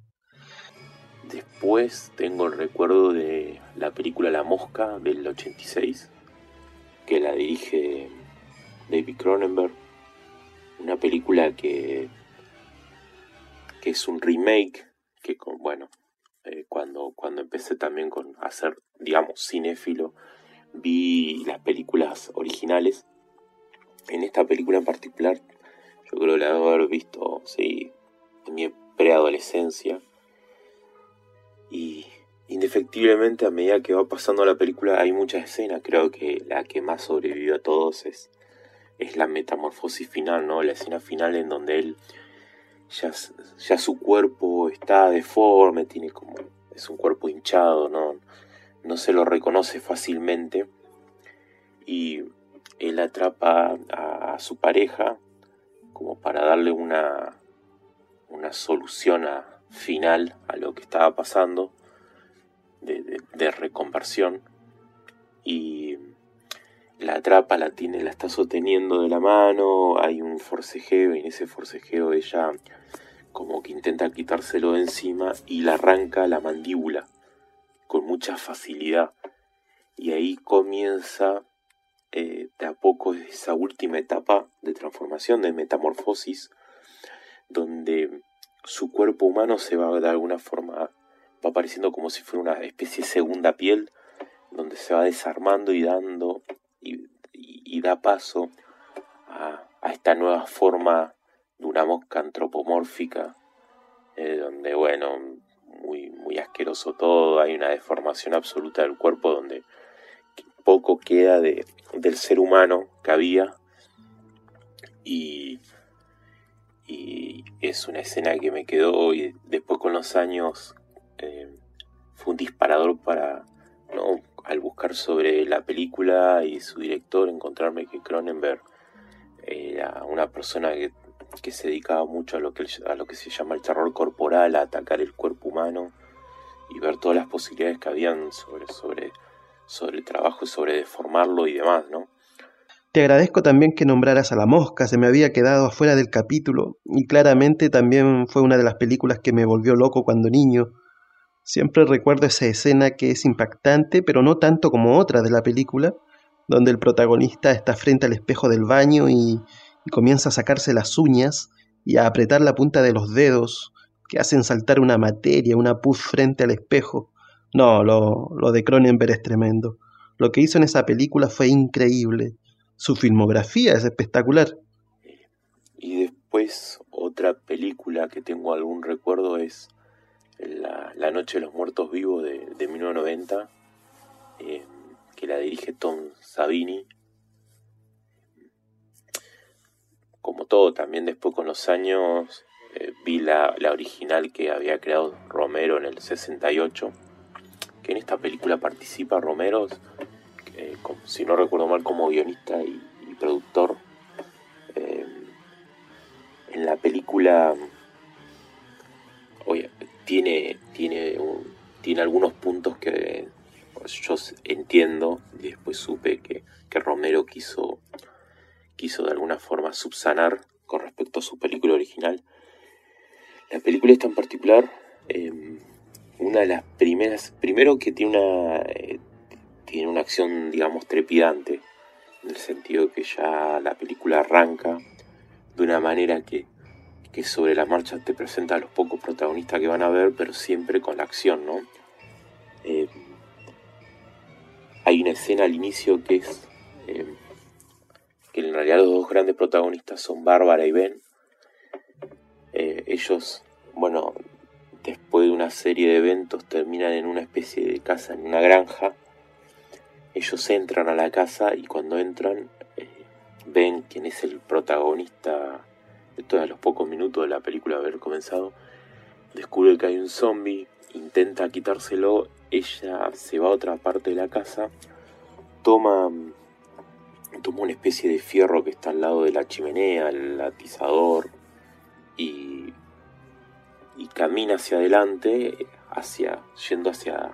Después tengo el recuerdo de la película La Mosca del 86, que la dirige David Cronenberg, una película que, que es un remake, que bueno, eh, cuando, cuando empecé también con hacer, digamos, cinéfilo, vi las películas originales. En esta película en particular, yo creo que la debo haber visto, sí, en mi preadolescencia. Y indefectiblemente a medida que va pasando la película hay muchas escenas. Creo que la que más sobrevivió a todos es es la metamorfosis final, ¿no? La escena final en donde él ya, ya su cuerpo está deforme, tiene como es un cuerpo hinchado, ¿no? No se lo reconoce fácilmente y él atrapa a, su pareja como para darle una una solución final a lo que estaba pasando de, de reconversión y la atrapa, la tiene, la está sosteniendo de la mano, hay un forcejeo y en ese forcejeo ella como que intenta quitárselo de encima y la arranca la mandíbula con mucha facilidad. Y ahí comienza eh, de a poco esa última etapa de transformación, de metamorfosis, donde su cuerpo humano se va de alguna forma, va apareciendo como si fuera una especie de segunda piel, donde se va desarmando y dando y, da paso a, esta nueva forma de una mosca antropomórfica, eh, donde, bueno, muy, muy asqueroso todo, hay una deformación absoluta del cuerpo donde poco queda de, del ser humano que había y, es una escena que me quedó y después con los años eh, fue un disparador para, ¿no? Al buscar sobre la película y su director, encontrarme que Cronenberg era una persona que, que se dedicaba mucho a lo que, a lo que se llama el terror corporal, a atacar el cuerpo humano y ver todas las posibilidades que habían sobre, sobre, sobre el trabajo y sobre deformarlo y demás, ¿no? Te agradezco también que nombraras a La Mosca, se me había quedado afuera del capítulo y claramente también fue una de las películas que me volvió loco cuando niño. Siempre recuerdo esa escena que es impactante, pero no tanto como otra de la película, donde el protagonista está frente al espejo del baño y, comienza a sacarse las uñas y a apretar la punta de los dedos que hacen saltar una materia, una pus frente al espejo. No, lo, lo de Cronenberg es tremendo. Lo que hizo en esa película fue increíble. Su filmografía es espectacular. Y después otra película que tengo algún recuerdo es La, Noche de los Muertos Vivos de, de 1990, eh, que la dirige Tom Savini. Como todo, también después con los años eh, vi la, la, original que había creado Romero en el 68, que en esta película participa Romero, eh, si no recuerdo mal, como guionista y, productor. En la película, tiene, tiene, tiene algunos puntos que yo entiendo y después supe que, que Romero quiso, quiso de alguna forma subsanar con respecto a su película original. La película esta en particular, eh, una de las primeras, primero que tiene una, eh, tiene una acción, digamos, trepidante, en el sentido que ya la película arranca de una manera que, que sobre la marcha te presenta a los pocos protagonistas que van a ver, pero siempre con la acción, ¿no? Eh, hay una escena al inicio que es eh, que en realidad los dos grandes protagonistas son Bárbara y Ben. Eh, ellos, bueno, después de una serie de eventos terminan en una especie de casa, en una granja. Ellos entran a la casa y cuando entran ven quién es el protagonista de todos los pocos minutos de la película haber comenzado. Descubre que hay un zombie, intenta quitárselo, ella se va a otra parte de la casa, toma, toma una especie de fierro que está al lado de la chimenea, el atizador, y, y camina hacia adelante, hacia, yendo hacia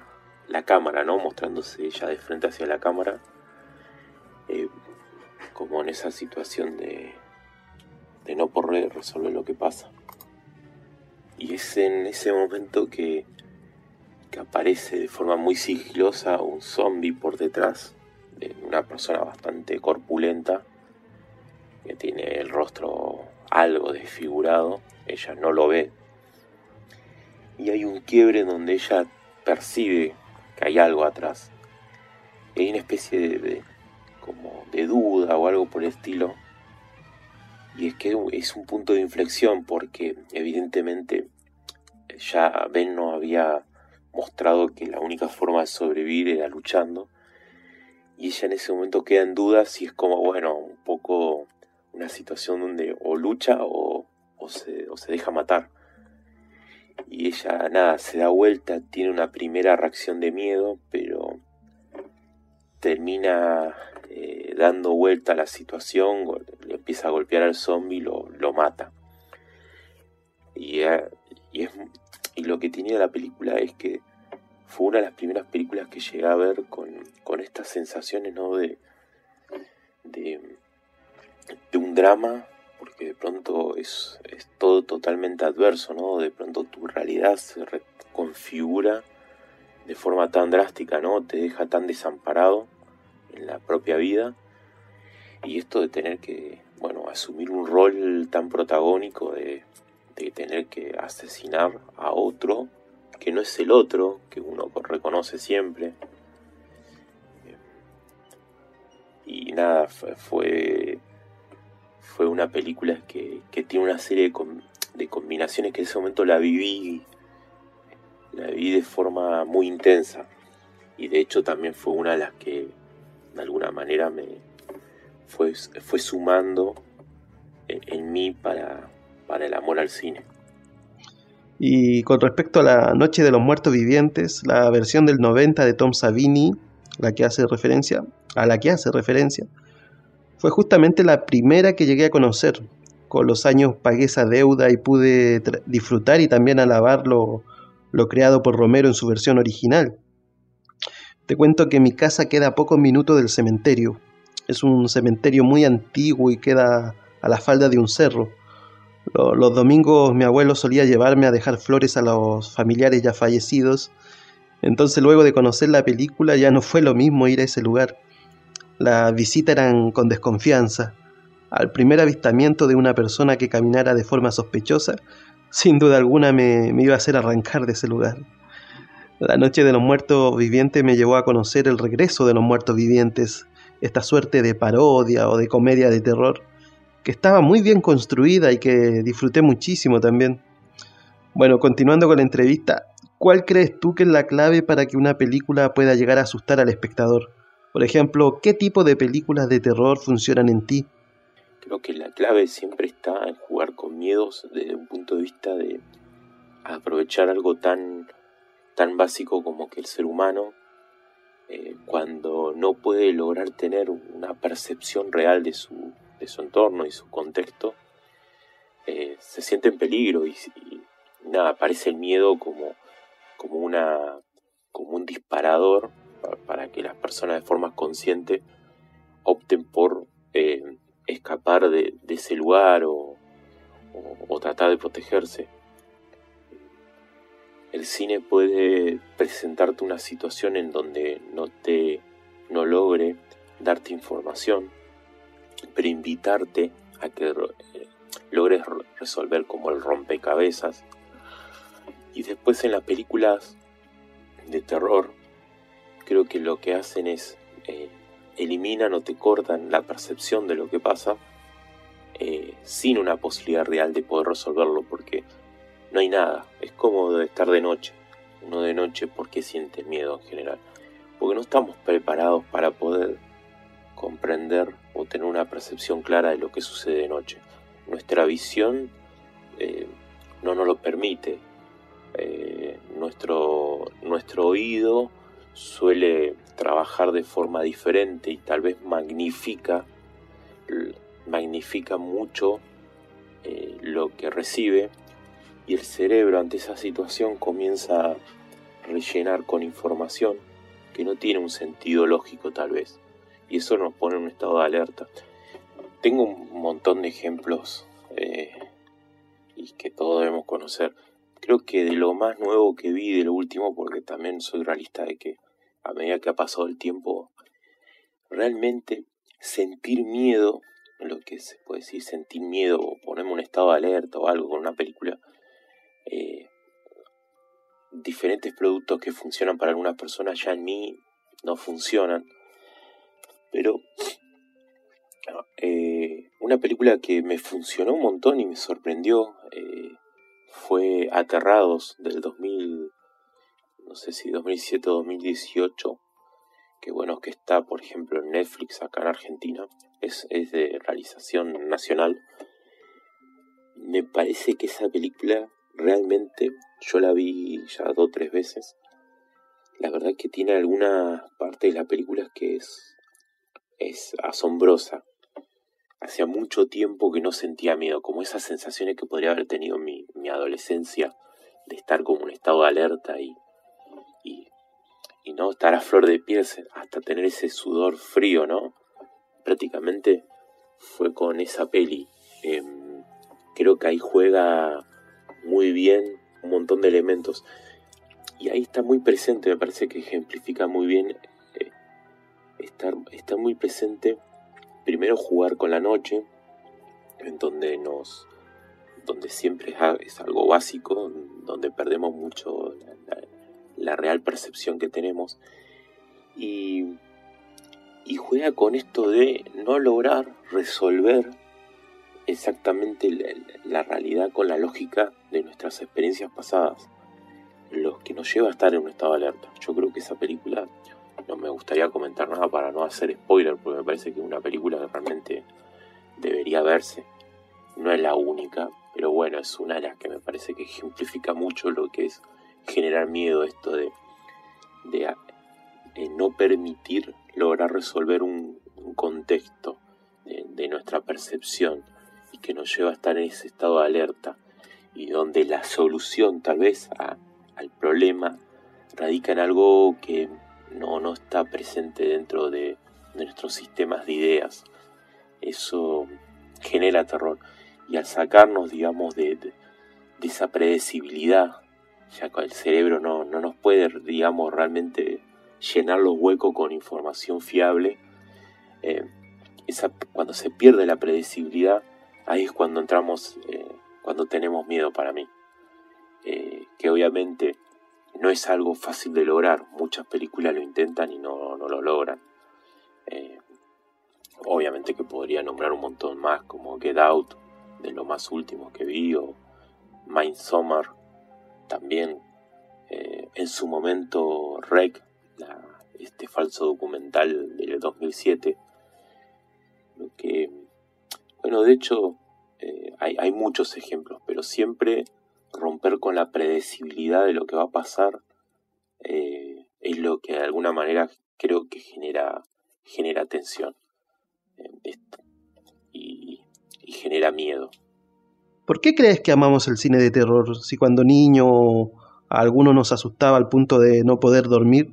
la cámara, ¿no? Mostrándose ella de frente hacia la cámara, eh, como en esa situación de, de no poder resolver lo que pasa. Y es en ese momento que, que aparece de forma muy sigilosa un zombie por detrás de una persona bastante corpulenta, que tiene el rostro algo desfigurado, ella no lo ve. Y hay un quiebre donde ella percibe que hay algo atrás. Y hay una especie de, de, como de duda o algo por el estilo. Y es que es un punto de inflexión porque evidentemente ya Ben no había mostrado que la única forma de sobrevivir era luchando. Y ella en ese momento queda en duda si es como, bueno, un poco una situación donde o lucha o, o, se, o se deja matar. Y ella, nada, se da vuelta, tiene una primera reacción de miedo, pero termina eh, dando vuelta a la situación, empieza a golpear al zombie, lo, lo mata. Y, eh, y, es, y lo que tenía la película es que fue una de las primeras películas que llegué a ver con, con estas sensaciones, ¿no? De, de, de, un drama, porque de pronto es, es todo totalmente adverso, ¿no? De pronto tu realidad se reconfigura de forma tan drástica, ¿no? Te deja tan desamparado en la propia vida. Y esto de tener que, bueno, asumir un rol tan protagónico de, tener que asesinar a otro que no es el otro, que uno reconoce siempre. Y nada, fue, fue una película que, que tiene una serie de, de, combinaciones que en ese momento la viví, la viví de forma muy intensa. Y de hecho también fue una de las que de alguna manera me fue, fue sumando en, en mí para, para el amor al cine. Y con respecto a la Noche de los Muertos Vivientes, la versión del 90 de Tom Savini, la que hace referencia, a la que hace referencia, fue justamente la primera que llegué a conocer. Con los años pagué esa deuda y pude disfrutar y también alabar lo, lo creado por Romero en su versión original. Te cuento que mi casa queda a pocos minutos del cementerio. Es un cementerio muy antiguo y queda a la falda de un cerro. Los domingos mi abuelo solía llevarme a dejar flores a los familiares ya fallecidos. Entonces luego de conocer la película ya no fue lo mismo ir a ese lugar. Las visitas eran con desconfianza. Al primer avistamiento de una persona que caminara de forma sospechosa, sin duda alguna me, me iba a hacer arrancar de ese lugar. La noche de los muertos vivientes me llevó a conocer el regreso de los muertos vivientes, esta suerte de parodia o de comedia de terror que estaba muy bien construida y que disfruté muchísimo también. Bueno, continuando con la entrevista, ¿cuál crees tú que es la clave para que una película pueda llegar a asustar al espectador? Por ejemplo, ¿qué tipo de películas de terror funcionan en ti? Creo que la clave siempre está en jugar con miedos desde un punto de vista de aprovechar algo tan, tan básico como que el ser humano, eh, cuando no puede lograr tener una percepción real de su, de su entorno y su contexto, eh, se siente en peligro y, nada, aparece el miedo como, como, una, como un disparador para, que las personas de forma consciente opten por eh, escapar de, ese lugar o, o, tratar de protegerse. El cine puede presentarte una situación en donde no te no logre darte información pero invitarte a que eh, logres resolver como el rompecabezas. Y después en las películas de terror, creo que lo que hacen es eh, eliminan o te cortan la percepción de lo que pasa eh, sin una posibilidad real de poder resolverlo, porque no hay nada. Es como estar de noche. Uno de noche, ¿por qué siente miedo en general? Porque no estamos preparados para poder comprender o tener una percepción clara de lo que sucede de noche. Nuestra visión eh, no nos lo permite. Eh, nuestro, nuestro oído suele trabajar de forma diferente y tal vez magnifica, magnifica mucho eh, lo que recibe y el cerebro ante esa situación comienza a rellenar con información que no tiene un sentido lógico tal vez y eso nos pone en un estado de alerta. Tengo un montón de ejemplos eh, y que todos debemos conocer. Creo que de lo más nuevo que vi, de lo último, porque también soy realista de que a medida que ha pasado el tiempo, realmente sentir miedo, lo que se puede decir sentir miedo o ponerme un estado de alerta o algo con una película, eh, diferentes productos que funcionan para algunas personas ya en mí no funcionan pero eh, una película que me funcionó un montón y me sorprendió eh, fue Aterrados del 2000, no sé si 2007 o 2018, que bueno, que está por ejemplo en Netflix acá en Argentina, es, es de realización nacional. Me parece que esa película realmente yo la vi ya dos o tres veces. La verdad que tiene alguna parte de la película que es es asombrosa. Hacía mucho tiempo que no sentía miedo, como esas sensaciones que podría haber tenido en mi, mi adolescencia, de estar como en estado de alerta y, y, y, no estar a flor de piel hasta tener ese sudor frío, ¿no? Prácticamente fue con esa peli. Em, creo que ahí juega muy bien un montón de elementos. Y ahí está muy presente, me parece que ejemplifica muy bien estar, está muy presente primero jugar con la noche, en donde nos donde siempre es algo básico, donde perdemos mucho la, real percepción que tenemos. Y, y, juega con esto de no lograr resolver exactamente la, realidad con la lógica de nuestras experiencias pasadas, lo que nos lleva a estar en un estado de alerta. Yo creo que esa película, no me gustaría comentar nada para no hacer spoiler, porque me parece que es una película que realmente debería verse. No es la única, pero bueno, es una de las que me parece que ejemplifica mucho lo que es generar miedo, esto de, de, no permitir lograr resolver un, contexto de, nuestra percepción y que nos lleva a estar en ese estado de alerta y donde la solución tal vez al problema radica en algo que no, no está presente dentro de, nuestros sistemas de ideas. Eso genera terror. Y al sacarnos, digamos, de, esa predecibilidad, ya que el cerebro no, no, nos puede, digamos, realmente llenar los huecos con información fiable, eh, esa, cuando se pierde la predecibilidad, ahí es cuando entramos, eh, cuando tenemos miedo para mí. Eh, que obviamente no es algo fácil de lograr. Muchas películas lo intentan y no, no lo logran. obviamente que podría nombrar un montón más, como Get Out, de lo más último que vi, o Summer también. en su momento, Rec, este falso documental del 2007. Lo que, bueno, de hecho, eh, hay, muchos ejemplos, pero siempre romper con la predecibilidad de lo que va a pasar eh, es lo que de alguna manera creo que genera, genera tensión y, y genera miedo. ¿Por qué crees que amamos el cine de terror si cuando niño a alguno nos asustaba al punto de no poder dormir?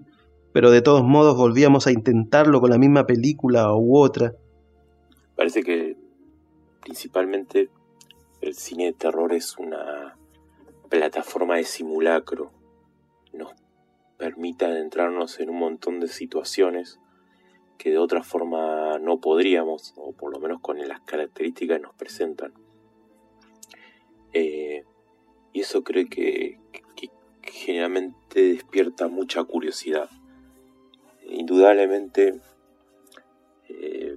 pero de todos modos volvíamos a intentarlo con la misma película u otra. Parece que principalmente el cine de terror es una plataforma de simulacro. Nos permite adentrarnos en un montón de situaciones que de otra forma no podríamos, o por lo menos con las características que nos presentan. Eh, y eso creo que generalmente despierta mucha curiosidad indudablemente eh,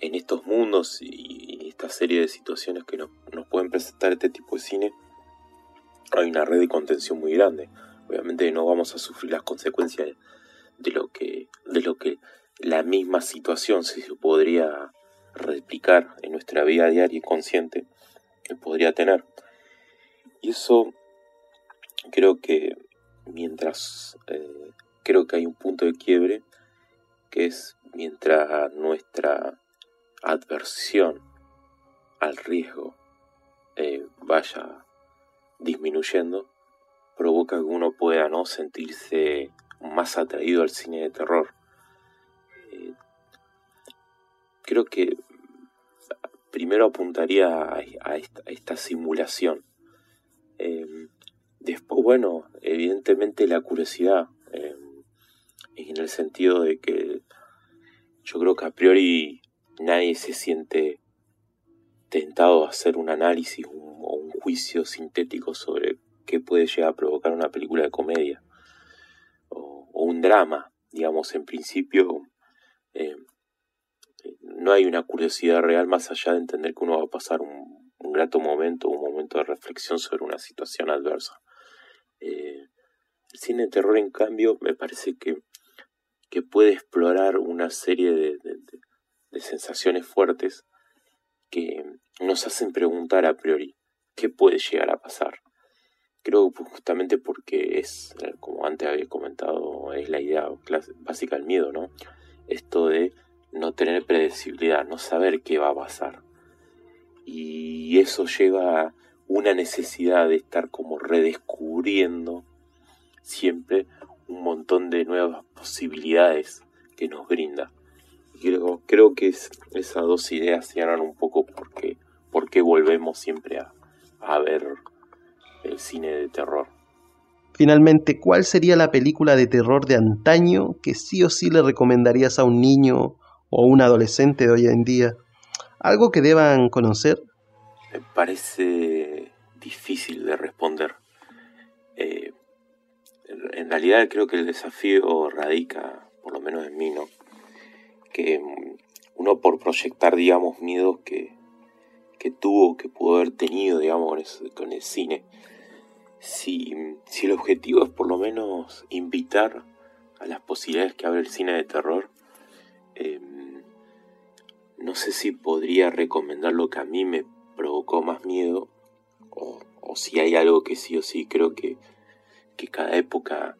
en estos mundos y esta serie de situaciones que nos, pueden presentar este tipo de cine, hay una red de contención muy grande. Obviamente no vamos a sufrir las consecuencias de lo que, de lo que la misma situación se podría replicar en nuestra vida diaria y consciente que podría tener. Y eso creo que mientras eh, creo que hay un punto de quiebre que es mientras nuestra adversión al riesgo eh, vaya disminuyendo, provoca que uno pueda no sentirse más atraído al cine de terror. Eh, creo que primero apuntaría a, esta, simulación. Eh, después, bueno, evidentemente la curiosidad en el sentido de que yo creo que a priori nadie se siente tentado a hacer un análisis o un juicio sintético sobre qué puede llegar a provocar una película de comedia o, un drama. Digamos, en principio eh, no hay una curiosidad real más allá de entender que uno va a pasar un, grato momento, un momento de reflexión sobre una situación adversa. Eh, el cine de terror, en cambio, me parece que que puede explorar una serie de, sensaciones fuertes que nos hacen preguntar a priori qué puede llegar a pasar. Creo que justamente porque es, como antes había comentado, es la idea básica del miedo, ¿no? Esto de no tener predecibilidad, no saber qué va a pasar. Y eso lleva a una necesidad de estar como redescubriendo siempre un montón de nuevas posibilidades que nos brinda. Creo, creo que esas dos ideas cierran un poco porque, porque volvemos siempre a, a ver el cine de terror. Finalmente, ¿cuál sería la película de terror de antaño que sí o sí le recomendarías a un niño o un adolescente de hoy en día? ¿Algo que deban conocer? Me parece difícil de responder. Eh, en realidad creo que el desafío radica, por lo menos en mí, ¿no? Que mm, uno por proyectar, digamos, miedos que, que tuvo, que pudo haber tenido, digamos, con el, cine. Si, si el objetivo es por lo menos invitar a las posibilidades que abre el cine de terror, em, no sé si podría recomendar lo que a mí me provocó más miedo, o, si hay algo que sí o sí creo que, que cada época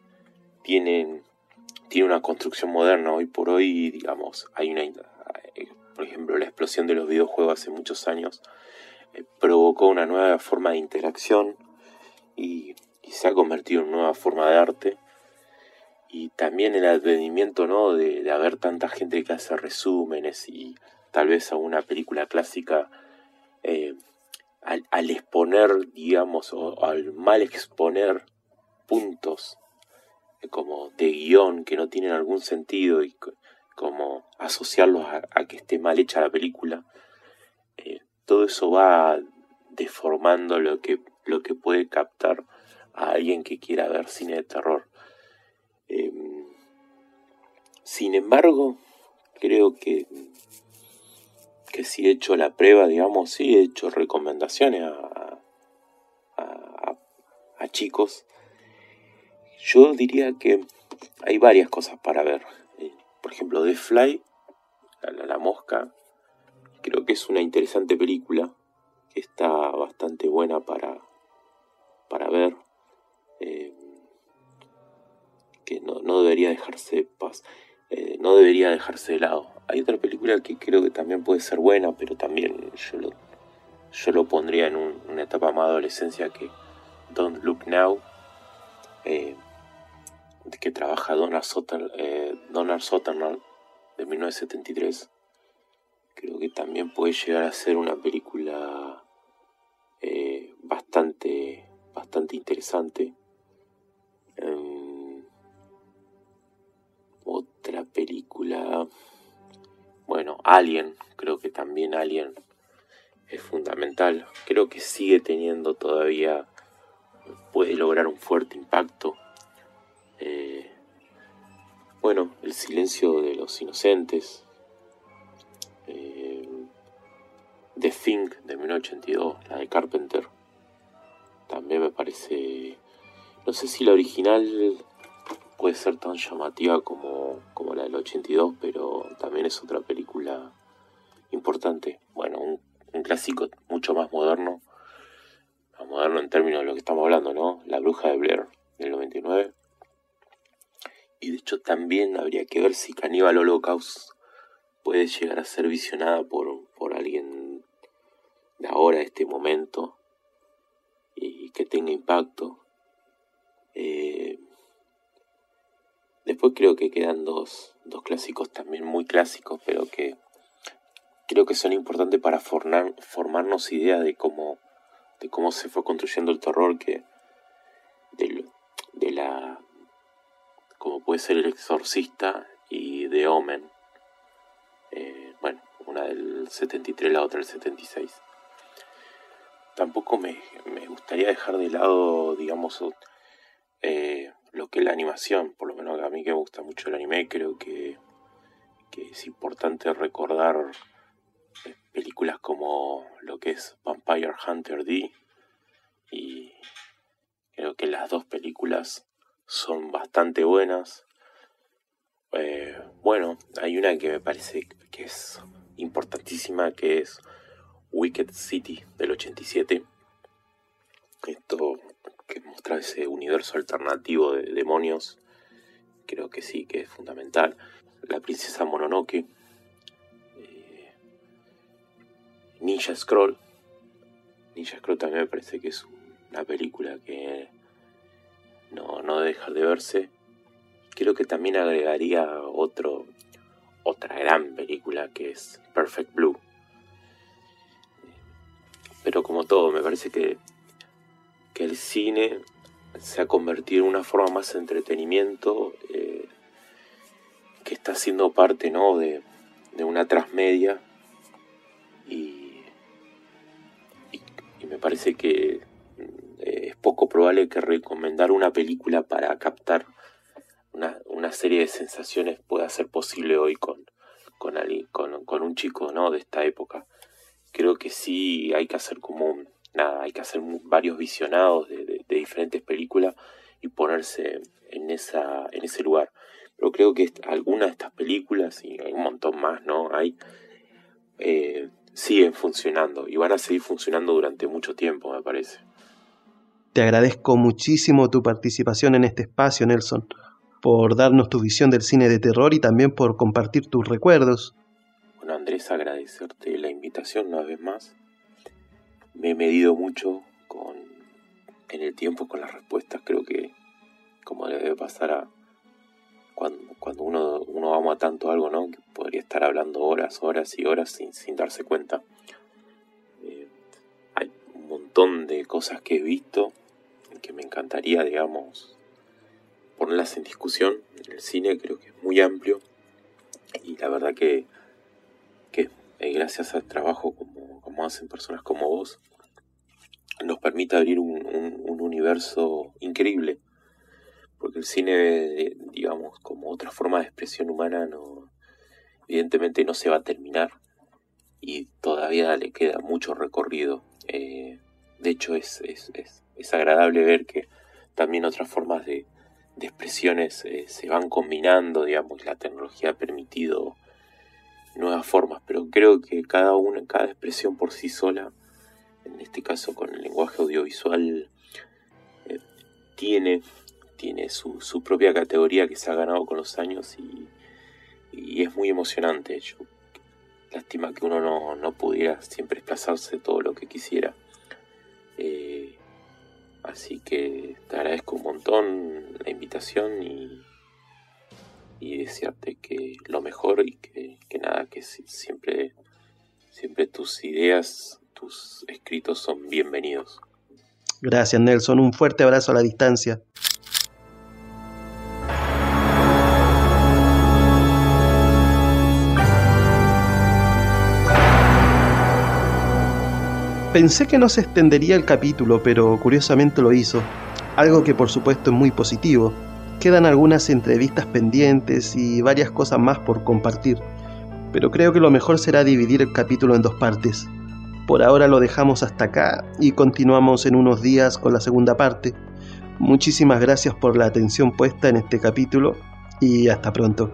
tiene, tiene una construcción moderna. Hoy por hoy, digamos, hay una por ejemplo, la explosión de los videojuegos hace muchos años eh, provocó una nueva forma de interacción y, se ha convertido en una nueva forma de arte. Y también el advenimiento ¿no? de, haber tanta gente que hace resúmenes y tal vez a una película clásica eh, al, exponer, digamos, o al mal exponer puntos eh, como de guion que no tienen algún sentido y como asociarlos a, que esté mal hecha la película, eh, todo eso va deformando lo que, lo que puede captar a alguien que quiera ver cine de terror. Em, sin embargo, creo que, que si he hecho la prueba, digamos, sí he hecho recomendaciones a, a, a chicos. Yo diría que hay varias cosas para ver por ejemplo, The Fly, la, mosca, creo que es una interesante película que está bastante buena para, para ver. Eh, que no, debería dejarse paz, eh, no debería dejarse de lado. Hay otra película que creo que también puede ser buena, pero también yo lo, yo lo pondría en una etapa más adolescencia que Don't Look Now. Eh, que trabaja Donald, Soter, eh, Sutherland de 1973. Creo que también puede llegar a ser una película eh, bastante, bastante interesante. Em, otra película, bueno, Alien, creo que también Alien es fundamental. Creo que sigue teniendo todavía, puede lograr un fuerte impacto eh, bueno, El silencio de los inocentes. Eh, The Thing de 1982, la de Carpenter. También me parece... No sé si la original puede ser tan llamativa como, como la del 82, pero también es otra película importante. Bueno, un, un clásico mucho más moderno. Más moderno en términos de lo que estamos hablando, ¿no? La bruja de Blair del 99. Y de hecho también habría que ver si Cannibal Holocaust puede llegar a ser visionada por, por alguien de ahora, de este momento, y que tenga impacto. Eh, después creo que quedan dos, dos clásicos también muy clásicos, pero que creo que son importantes para formar, formarnos ideas de cómo, de cómo se fue construyendo el terror, que de la como puede ser El Exorcista y The Omen. Eh, bueno, una del 73, la otra del 76. Tampoco me, gustaría dejar de lado, digamos, eh, lo que es la animación, por lo menos a mí que me gusta mucho el anime, creo que, que es importante recordar eh, películas como lo que es Vampire Hunter D y creo que las dos películas son bastante buenas. Eh, bueno, hay una que me parece que es importantísima, que es Wicked City del 87. Esto que muestra ese universo alternativo de demonios, creo que sí, que es fundamental. La princesa Mononoke. Eh, Ninja Scroll. Ninja Scroll también me parece que es una película que no, dejar de verse. Creo que también agregaría otro, otra gran película que es Perfect Blue. Pero como todo, me parece que, que el cine se ha convertido en una forma más de entretenimiento eh, que está siendo parte ¿no? de, de una transmedia y me parece que eh, es poco probable que recomendar una película para captar una, serie de sensaciones pueda ser posible hoy con, con, con, un chico ¿no? de esta época. creo que sí hay que hacer como nada, hay que hacer varios visionados de, diferentes películas y ponerse en esa, en ese lugar. Pero creo que algunas de estas películas, y hay un montón más, ¿no? Hay, eh, siguen funcionando y van a seguir funcionando durante mucho tiempo, me parece. Te agradezco muchísimo tu participación en este espacio, Nelson, por darnos tu visión del cine de terror y también por compartir tus recuerdos. Bueno, Andrés, agradecerte la invitación una vez más. Me he medido mucho con, en el tiempo con las respuestas, creo que como le debe pasar a cuando, uno, ama tanto algo, ¿no? Que podría estar hablando horas, horas y horas sin, sin darse cuenta. Eh, hay un montón de cosas que he visto que me encantaría, digamos, ponerlas en discusión. El cine creo que es muy amplio y la verdad que, que eh, gracias al trabajo como, hacen personas como vos, nos permite abrir un, un, universo increíble. Porque el cine, digamos, como otra forma de expresión humana, no, evidentemente no se va a terminar y todavía le queda mucho recorrido. Eh, de hecho, es, es, es agradable ver que también otras formas de, expresiones eh, se van combinando, digamos, la tecnología ha permitido nuevas formas, pero creo que cada una, cada expresión por sí sola, en este caso con el lenguaje audiovisual, eh, tiene, tiene su, su, propia categoría que se ha ganado con los años y, es muy emocionante. Yo, lástima que uno no, no pudiera siempre desplazarse todo lo que quisiera. Eh, Así que te agradezco un montón la invitación y, y desearte que lo mejor y que, nada, que siempre, siempre tus ideas, tus escritos son bienvenidos. Gracias Nelson, un fuerte abrazo a la distancia. Pensé que no se extendería el capítulo, pero curiosamente lo hizo, algo que por supuesto es muy positivo. Quedan algunas entrevistas pendientes y varias cosas más por compartir, pero creo que lo mejor será dividir el capítulo en dos partes. Por ahora lo dejamos hasta acá y continuamos en unos días con la segunda parte. Muchísimas gracias por la atención puesta en este capítulo y hasta pronto.